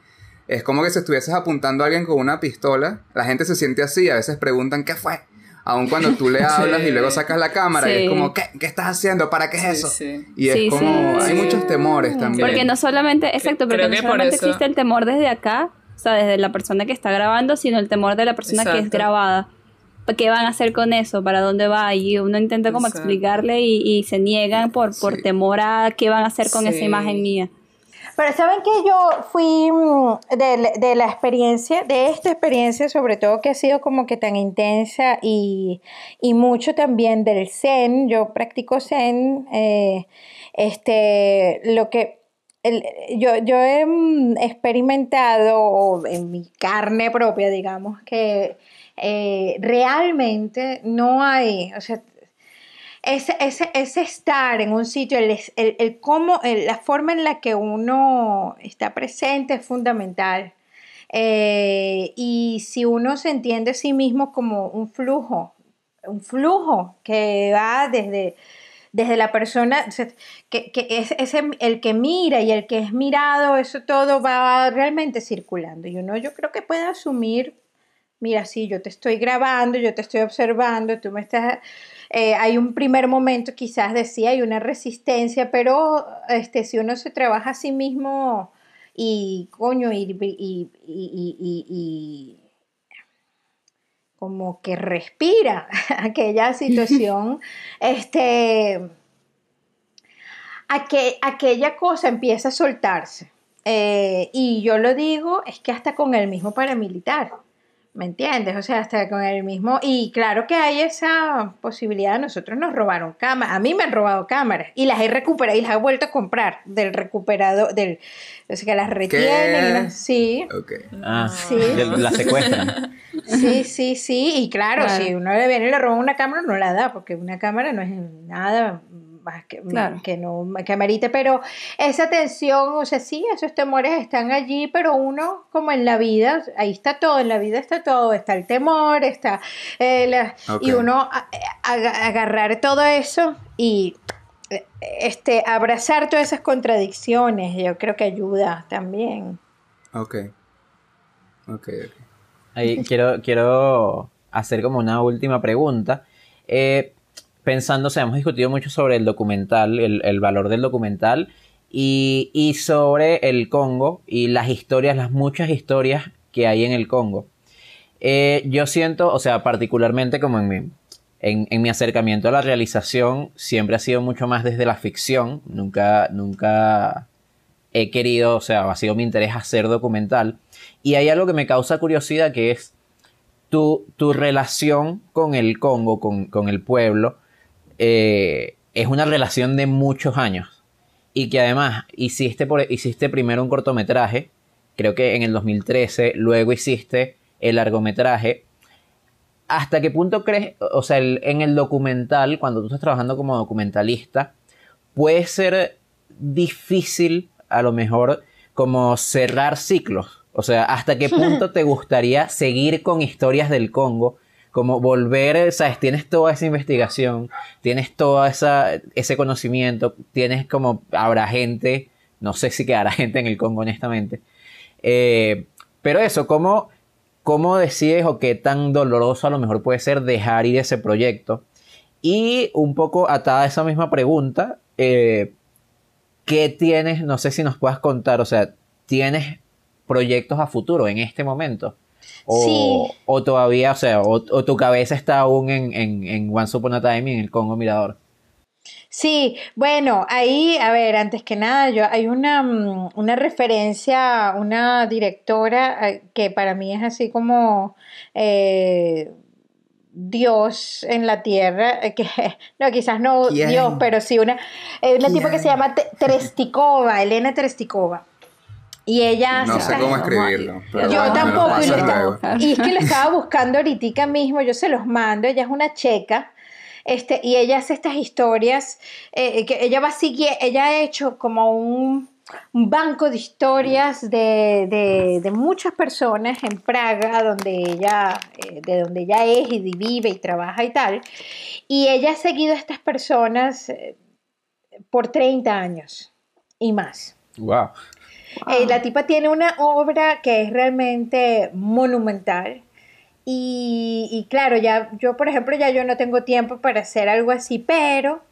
es como que si estuvieses apuntando a alguien con una pistola, la gente se siente así, a veces preguntan qué fue. Aun cuando tú le hablas y luego sacas la cámara y es como, ¿qué, ¿qué estás haciendo? ¿Para qué es eso? Y es como, hay muchos temores también. Porque no solamente, exacto, porque no solamente existe el temor desde acá, o sea, desde la persona que está grabando, sino el temor de la persona que es grabada. ¿Qué van a hacer con eso? ¿Para dónde va? Y uno intenta como explicarle y, y, se niegan por, por temor a qué van a hacer con esa imagen mía. Pero saben que yo fui mm, de, la experiencia, de esta experiencia sobre todo que ha sido como que tan intensa y, mucho también del Zen, yo practico Zen, eh, este, lo que yo, yo he mm, experimentado en mi carne propia, digamos, que eh, realmente no hay, o sea, ese, ese, estar en un sitio, el, el, cómo, la forma en la que uno está presente es fundamental. Eh, y si uno se entiende a sí mismo como un flujo, un flujo que va desde, desde la persona, que, que es, el que mira y el que es mirado, eso todo va realmente circulando. Y uno yo creo que puede asumir, mira, sí, yo te estoy grabando, yo te estoy observando, tú me estás eh, hay un primer momento, quizás decía, hay una resistencia, pero este, si uno se trabaja a sí mismo y coño, y, como que respira aquella situación, este, aquella cosa empieza a soltarse. Eh, y yo lo digo, es que hasta con el mismo paramilitar. ¿Me entiendes? O sea, hasta con el mismo... Y claro que hay esa posibilidad. Nosotros nos robaron cámaras. A mí me han robado cámaras. Y las he recuperado y las he vuelto a comprar del recuperador. Del, o sea, que las retienen. sí. Ok. Ah, sí. La secuestran. Sí, sí, sí. Y claro, si uno le viene y le roba una cámara, no la da. Porque una cámara no es nada que, que no que amerite, pero esa tensión, o sea, sí, esos temores están allí, pero uno, como en la vida, ahí está todo, en la vida está todo, está el temor, está, eh, y uno agarrar todo eso y este, abrazar todas esas contradicciones, yo creo que ayuda también. Ok, ok, Ahí quiero, quiero hacer como una última pregunta. Eh, pensando, o sea, hemos discutido mucho sobre el documental, el, valor del documental y, sobre el Congo y las historias, las muchas historias que hay en el Congo. Eh, yo siento, o sea, particularmente como en mi, en, mi acercamiento a la realización, siempre ha sido mucho más desde la ficción, nunca, nunca he querido, o sea, ha sido mi interés hacer documental. Y hay algo que me causa curiosidad que es tu, tu relación con el Congo, con, con el pueblo, eh, es una relación de muchos años. Y que además hiciste, por, hiciste primero un cortometraje, creo que en el 2013, luego hiciste el largometraje. ¿Hasta qué punto crees, o sea, en el documental, cuando tú estás trabajando como documentalista, puede ser difícil a lo mejor como cerrar ciclos? O sea, ¿hasta qué punto te gustaría seguir con historias del Congo? Como volver, sabes, tienes toda esa investigación, tienes todo ese conocimiento, tienes como, habrá gente, no sé si quedará gente en el Congo honestamente, eh, pero eso, ¿cómo, ¿cómo decides o qué tan doloroso a lo mejor puede ser dejar ir ese proyecto? Y un poco atada a esa misma pregunta, eh, ¿qué tienes, no sé si nos puedas contar, o sea, tienes proyectos a futuro en este momento? O, o todavía, o sea, o, tu cabeza está aún en, en, en Once Upon a Time y en el Congo Mirador. Sí, bueno, ahí, a ver, antes que nada, yo hay una, mm, una referencia, una directora eh, que para mí es así como eh, Dios en la tierra, eh, que no, quizás no Dios, pero sí una, una tipo que se llama Trestikova, Elena Trestikova. Y ella... No sé cómo escribirlo. yo tampoco. Y, y, es que lo estaba buscando ahorita mismo, yo se los mando. Ella es una checa este, y ella hace estas historias, eh, que ella va siguiendo, ella ha hecho como un, banco de historias de, muchas personas en Praga, donde ella, eh, de donde ella es y vive y trabaja y tal. Y ella ha seguido a estas personas eh, por 30 años y más. Wow. La tipa tiene una obra que es realmente monumental. Y, claro, ya yo, por ejemplo, ya yo no tengo tiempo para hacer algo así, pero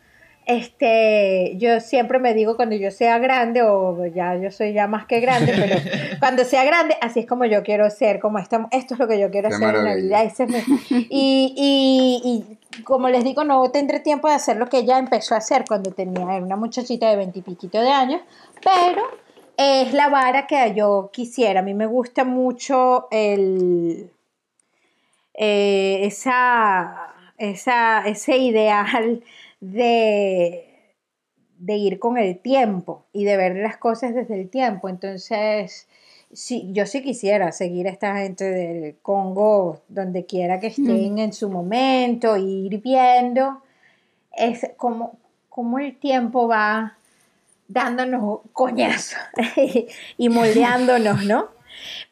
este, yo siempre me digo cuando yo sea grande, o ya yo soy ya más que grande, pero cuando sea grande, así es como yo quiero ser, como esto, esto es lo que yo quiero hacer en la vida. y, y, y, como les digo, no tendré tiempo de hacer lo que ella empezó a hacer cuando tenía, una muchachita de veintipiquito de años, pero es la vara que yo quisiera. A mí me gusta mucho el eh, esa, esa, ese ideal de, de ir con el tiempo y de ver las cosas desde el tiempo. Entonces, sí, yo sí quisiera seguir a esta gente del Congo donde quiera que estén en su momento, ir viendo es como, como el tiempo va dándonos coñazo y moldeándonos, ¿no?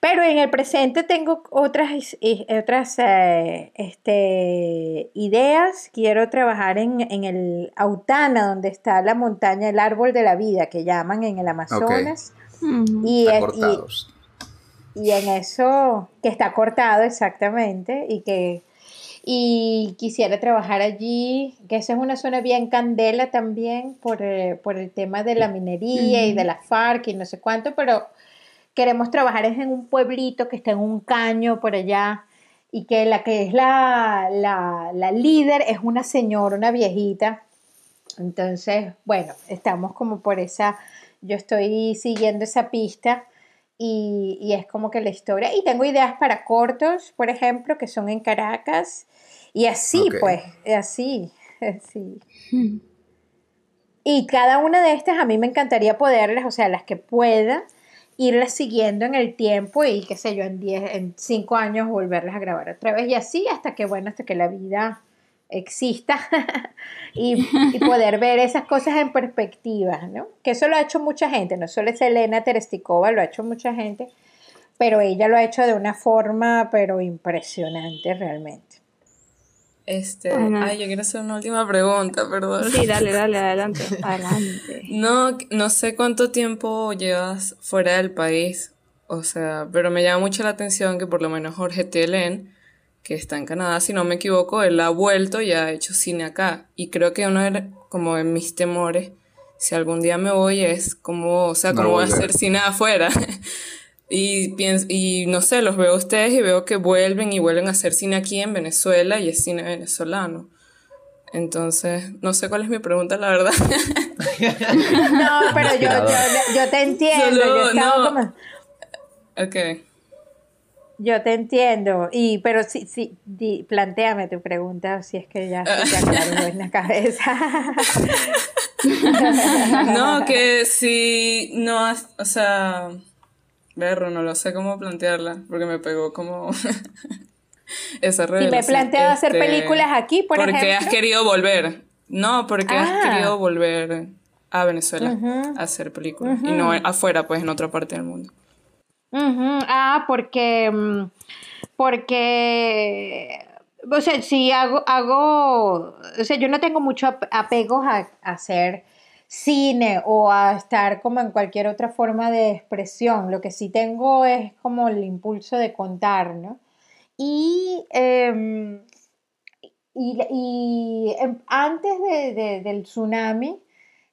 Pero en el presente tengo otras, otras eh, este, ideas. Quiero trabajar en, el Autana, donde está la montaña, el árbol de la vida, que llaman en el Amazonas. y, y, en eso, que está cortado exactamente, y que y quisiera trabajar allí, que esa es una zona bien candela también por, eh, el tema de la minería y de la FARC y no sé cuánto, pero queremos trabajar es en un pueblito que está en un caño por allá y que la que es la, la, líder es una señora, una viejita. Entonces, bueno, estamos como por esa, yo estoy siguiendo esa pista y, y, es como que la historia, y tengo ideas para cortos, por ejemplo, que son en Caracas, y así, pues, así, así. Hmm. Y cada una de estas a mí me encantaría poderlas, o sea, las que pueda, irlas siguiendo en el tiempo y qué sé yo, en 10, en 5 años volverlas a grabar otra vez y así hasta que, bueno, hasta que la vida exista y, poder ver esas cosas en perspectiva, ¿no? Que eso lo ha hecho mucha gente, no solo es Elena Terestikova, lo ha hecho mucha gente, pero ella lo ha hecho de una forma, pero impresionante realmente. Este, ay, yo quiero hacer una última pregunta, perdón. Sí, dale, dale, adelante, adelante. No, no sé cuánto tiempo llevas fuera del país, o sea, pero me llama mucho la atención que por lo menos Jorge Telen, que está en Canadá, si no me equivoco, él ha vuelto y ha hecho cine acá. Y creo que uno de, como de mis temores, si algún día me voy, es como, o sea, cómo voy a hacer cine afuera. Y, pienso, y no sé, los veo a ustedes y veo que vuelven y vuelven a hacer cine aquí en Venezuela y es cine venezolano. Entonces, no sé cuál es mi pregunta, la verdad. no, pero yo, yo, te entiendo. yo no. Ok. Yo te entiendo, y pero sí, sí, planteame tu pregunta si es que ya se te en la cabeza. no, que si no, o sea, Berro, no lo sé cómo plantearla, porque me pegó como esa red. Y me he planteado hacer este, películas aquí, por porque ejemplo. Porque has querido volver. No, porque has ah. querido volver a Venezuela a hacer películas. Y no afuera, pues en otra parte del mundo. Ah, porque. Mm, porque. O sea, si hago, hago. O sea, yo no tengo mucho apegos a hacer cine o a estar como en cualquier otra forma de expresión. Lo que sí tengo es como el impulso de contar, ¿no? Y, em, y, em, antes del tsunami,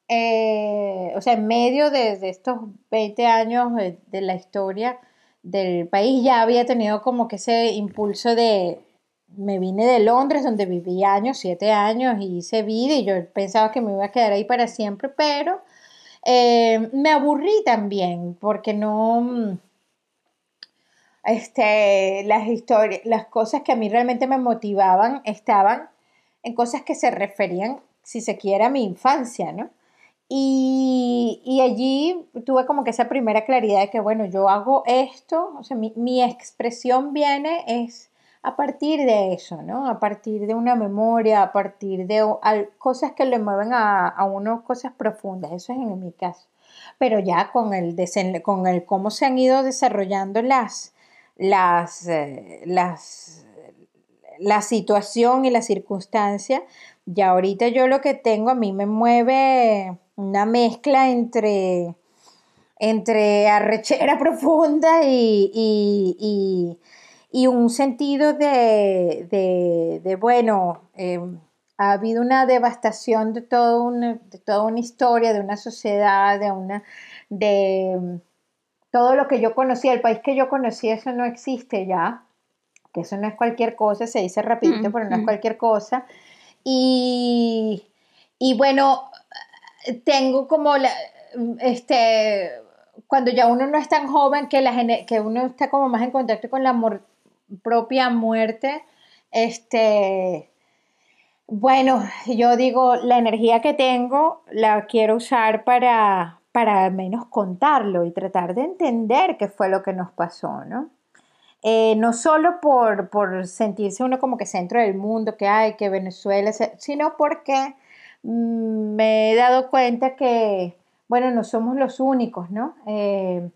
eh, o sea, en medio de, estos 20 años de, la historia, del país, ya había tenido como que ese impulso de, me vine de Londres, donde viví años, siete años, y hice vida, y yo pensaba que me iba a quedar ahí para siempre, pero eh, me aburrí también, porque no, este, las historias, las cosas que a mí realmente me motivaban estaban en cosas que se referían, si se quiere, a mi infancia, ¿no? Y, allí tuve como que esa primera claridad de que, bueno, yo hago esto, o sea, mi, expresión viene es a partir de eso, ¿no? A partir de una memoria, a partir de cosas que le mueven a, uno cosas profundas, eso es en mi caso. Pero ya con el, con el cómo se han ido desarrollando las, las, eh, las, la situación y la circunstancia, ya ahorita yo lo que tengo a mí me mueve una mezcla entre, entre arrechera profunda y, un sentido de, bueno, em, ha habido una devastación de, todo de toda una historia, de una sociedad, de una... de todo lo que yo conocía, el país que yo conocía, eso no existe ya, que eso no es cualquier cosa, se dice rapidito, pero no es cualquier cosa. Y, y bueno, tengo como la, este, cuando ya uno no es tan joven, que, la, que uno está como más en contacto con la propia muerte, este, bueno, yo digo, la energía que tengo la quiero usar para, para al menos contarlo y tratar de entender qué fue lo que nos pasó, ¿no? Eh, no solo por, por, sentirse uno como que centro del mundo, que hay, que Venezuela, sino porque Mm, me he dado cuenta que, bueno, no somos los únicos, ¿no? Eh,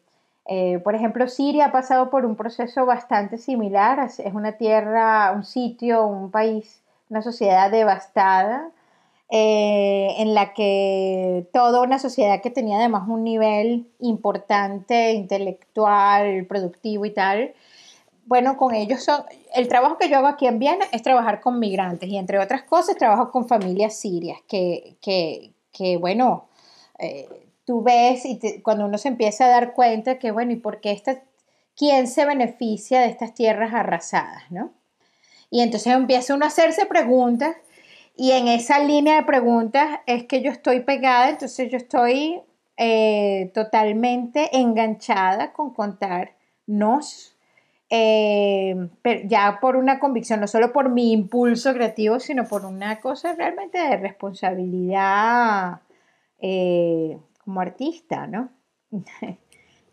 eh, por ejemplo, Siria ha pasado por un proceso bastante similar, es una tierra, un sitio, un país, una sociedad devastada, eh, en la que toda una sociedad que tenía además un nivel importante, intelectual, productivo y tal, bueno, con ellos el trabajo que yo hago aquí en Viena es trabajar con migrantes y entre otras cosas trabajo con familias sirias que, que, que bueno, eh, tú ves y cuando uno se empieza a dar cuenta que, bueno, ¿y por qué esta, quién se beneficia de estas tierras arrasadas, no? Y entonces empieza uno a hacerse preguntas y en esa línea de preguntas es que yo estoy pegada, entonces yo estoy eh, totalmente enganchada con contarnos eh, ya por una convicción, no solo por mi impulso creativo, sino por una cosa realmente de responsabilidad eh, como artista, ¿no?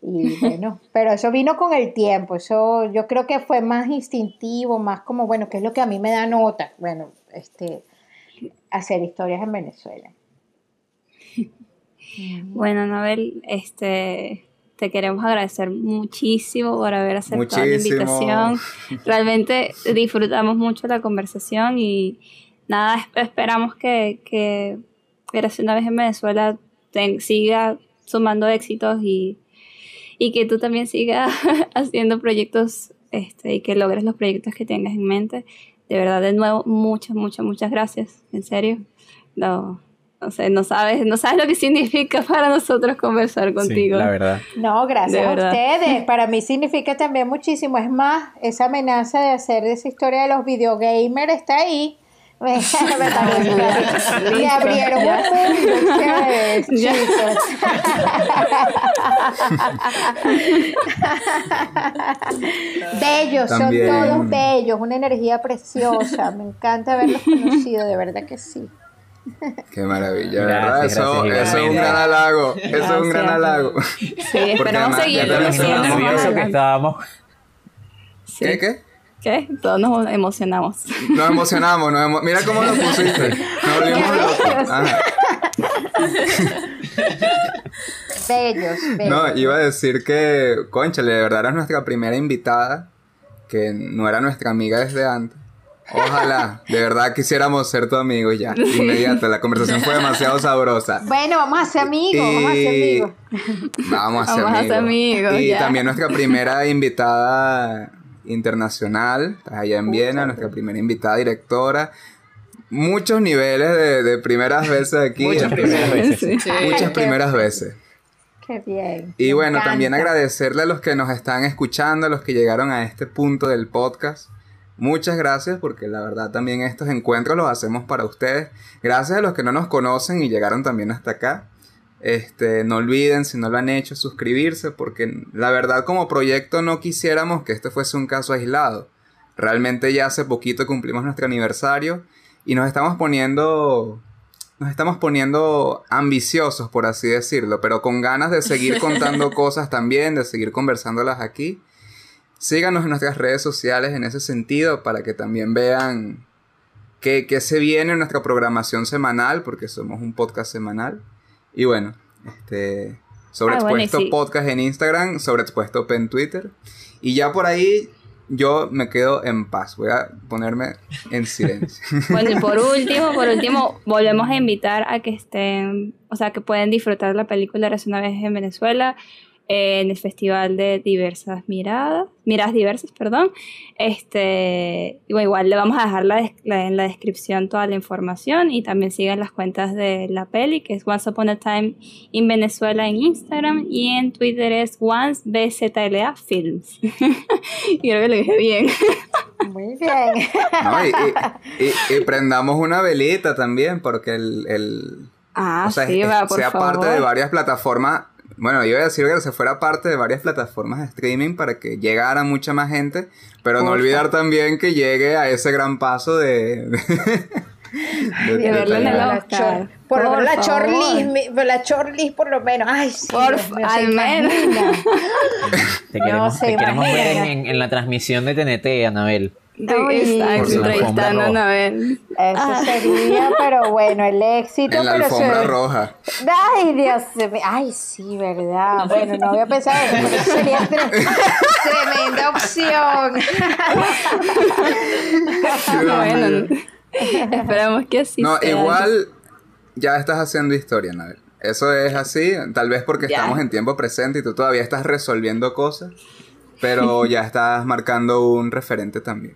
y bueno, pero eso vino con el tiempo, eso yo creo que fue más instintivo, más como, bueno, ¿qué es lo que a mí me da nota? Bueno, este, hacer historias en Venezuela. Bueno, Nabel, este, te queremos agradecer muchísimo por haber aceptado la invitación. Realmente disfrutamos mucho la conversación y nada, esperamos que, que una vez en Venezuela siga sumando éxitos y, que tú también sigas haciendo proyectos este, y que logres los proyectos que tengas en mente. De verdad, de nuevo, muchas, muchas, muchas gracias. En serio. No, no sé, no sabes, no sabes lo que significa para nosotros conversar contigo. Sí, la verdad. No, gracias a ustedes. Para mí significa también muchísimo. Es más, esa amenaza de hacer esa historia de los videogamers está ahí. Me, abrieron un bellos, son todos bellos, una energía preciosa. Me encanta haberlos conocido, de verdad que sí. Qué maravilla, ¿verdad? eso, es un gran halago. Eso es un gran halago. Sí, esperamos seguir conociendo. que estábamos. ¿Qué, qué? ¿Qué? Todos nos emocionamos. Nos emocionamos, nos mira cómo lo pusiste. Nos volvimos locos. Bellos, bellos. No, iba a decir que, conchale, de verdad era nuestra primera invitada, que no era nuestra amiga desde antes. Ojalá, de verdad quisiéramos ser tu amigo ya. Inmediato, la conversación fue demasiado sabrosa. Bueno, vamos a ser amigos, vamos a ser amigos. Vamos a ser amigos. y también nuestra primera invitada internacional, allá en Viena, nuestra primera invitada directora. Muchos niveles de, primeras veces aquí. Muchas primeras veces. Muchas primeras veces. Qué bien. Y bueno, también agradecerle a los que nos están escuchando, a los que llegaron a este punto del podcast. Muchas gracias porque la verdad también estos encuentros los hacemos para ustedes. Gracias a los que no nos conocen y llegaron también hasta acá. Este, no olviden, si no lo han hecho, suscribirse porque la verdad como proyecto no quisiéramos que este fuese un caso aislado. Realmente ya hace poquito cumplimos nuestro aniversario y nos estamos poniendo nos estamos poniendo ambiciosos, por así decirlo, pero con ganas de seguir contando cosas también, de seguir conversándolas aquí. Síganos en nuestras redes sociales en ese sentido para que también vean qué, qué se viene en nuestra programación semanal, porque somos un podcast semanal. Y bueno, este, sobre Ah, bueno, sí. Podcast en Instagram, sobre Expuesto P en Twitter. Y ya por ahí yo me quedo en paz, voy a ponerme en silencio. Bueno, y por último, por último, volvemos a invitar a que estén, o sea, que pueden disfrutar la película Eres una vez en Venezuela en el Festival de Diversas Miradas, Miradas Diversas, perdón. Este, igual, igual le vamos a dejar la en la descripción toda la información y también sigan las cuentas de la peli, que es Once Upon a Time in Venezuela en Instagram y en Twitter es Once BZLA Films. y creo que lo dije bien. Muy bien. ¿no? Y, y- y- y prendamos una velita también, porque el, el- Ah, o sea, sí, es- va, por sea favor. parte de varias plataformas. Bueno, yo iba a decir que se fuera parte de varias plataformas de streaming para que llegara mucha más gente, pero no olvidar también que llegue a ese gran paso de... de, de- De verlo en. La Oscar. chor- por Por la shortlist por lo menos. Ay, sí, Por al. Te queremos, se te queremos ver en la transmisión de TNT, Anabel. Su alfombra entrevistando a roja. Anabel. Eso sería, pero bueno, el éxito. En la pero alfombra se- roja. Ay, Dios mío. Ay, sí, verdad. Bueno, no había pensado en eso, pero eso sería tre- tremenda opción. bueno, esperamos que así No, sea. igual ya estás haciendo historia, Nabel. Eso es así, tal vez porque Ya. estamos en tiempo presente y tú todavía estás resolviendo cosas, pero ya estás marcando un referente también.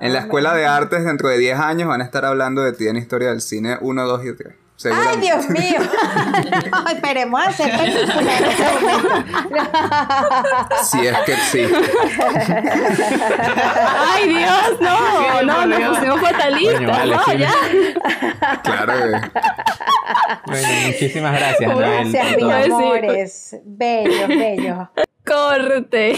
en la escuela de artes, dentro de 10 años, van a estar hablando de ti en historia del cine 1, 2 y 3. Ay. Dios mío. No, esperemos hacer. Si es que existe. Ay, Dios, no, no, nos pusimos fatalistas. Vale, no, sí. ya. Claro que. Bueno, muchísimas gracias. Gracias, mis sí. amores. Bellos, bellos. Corte.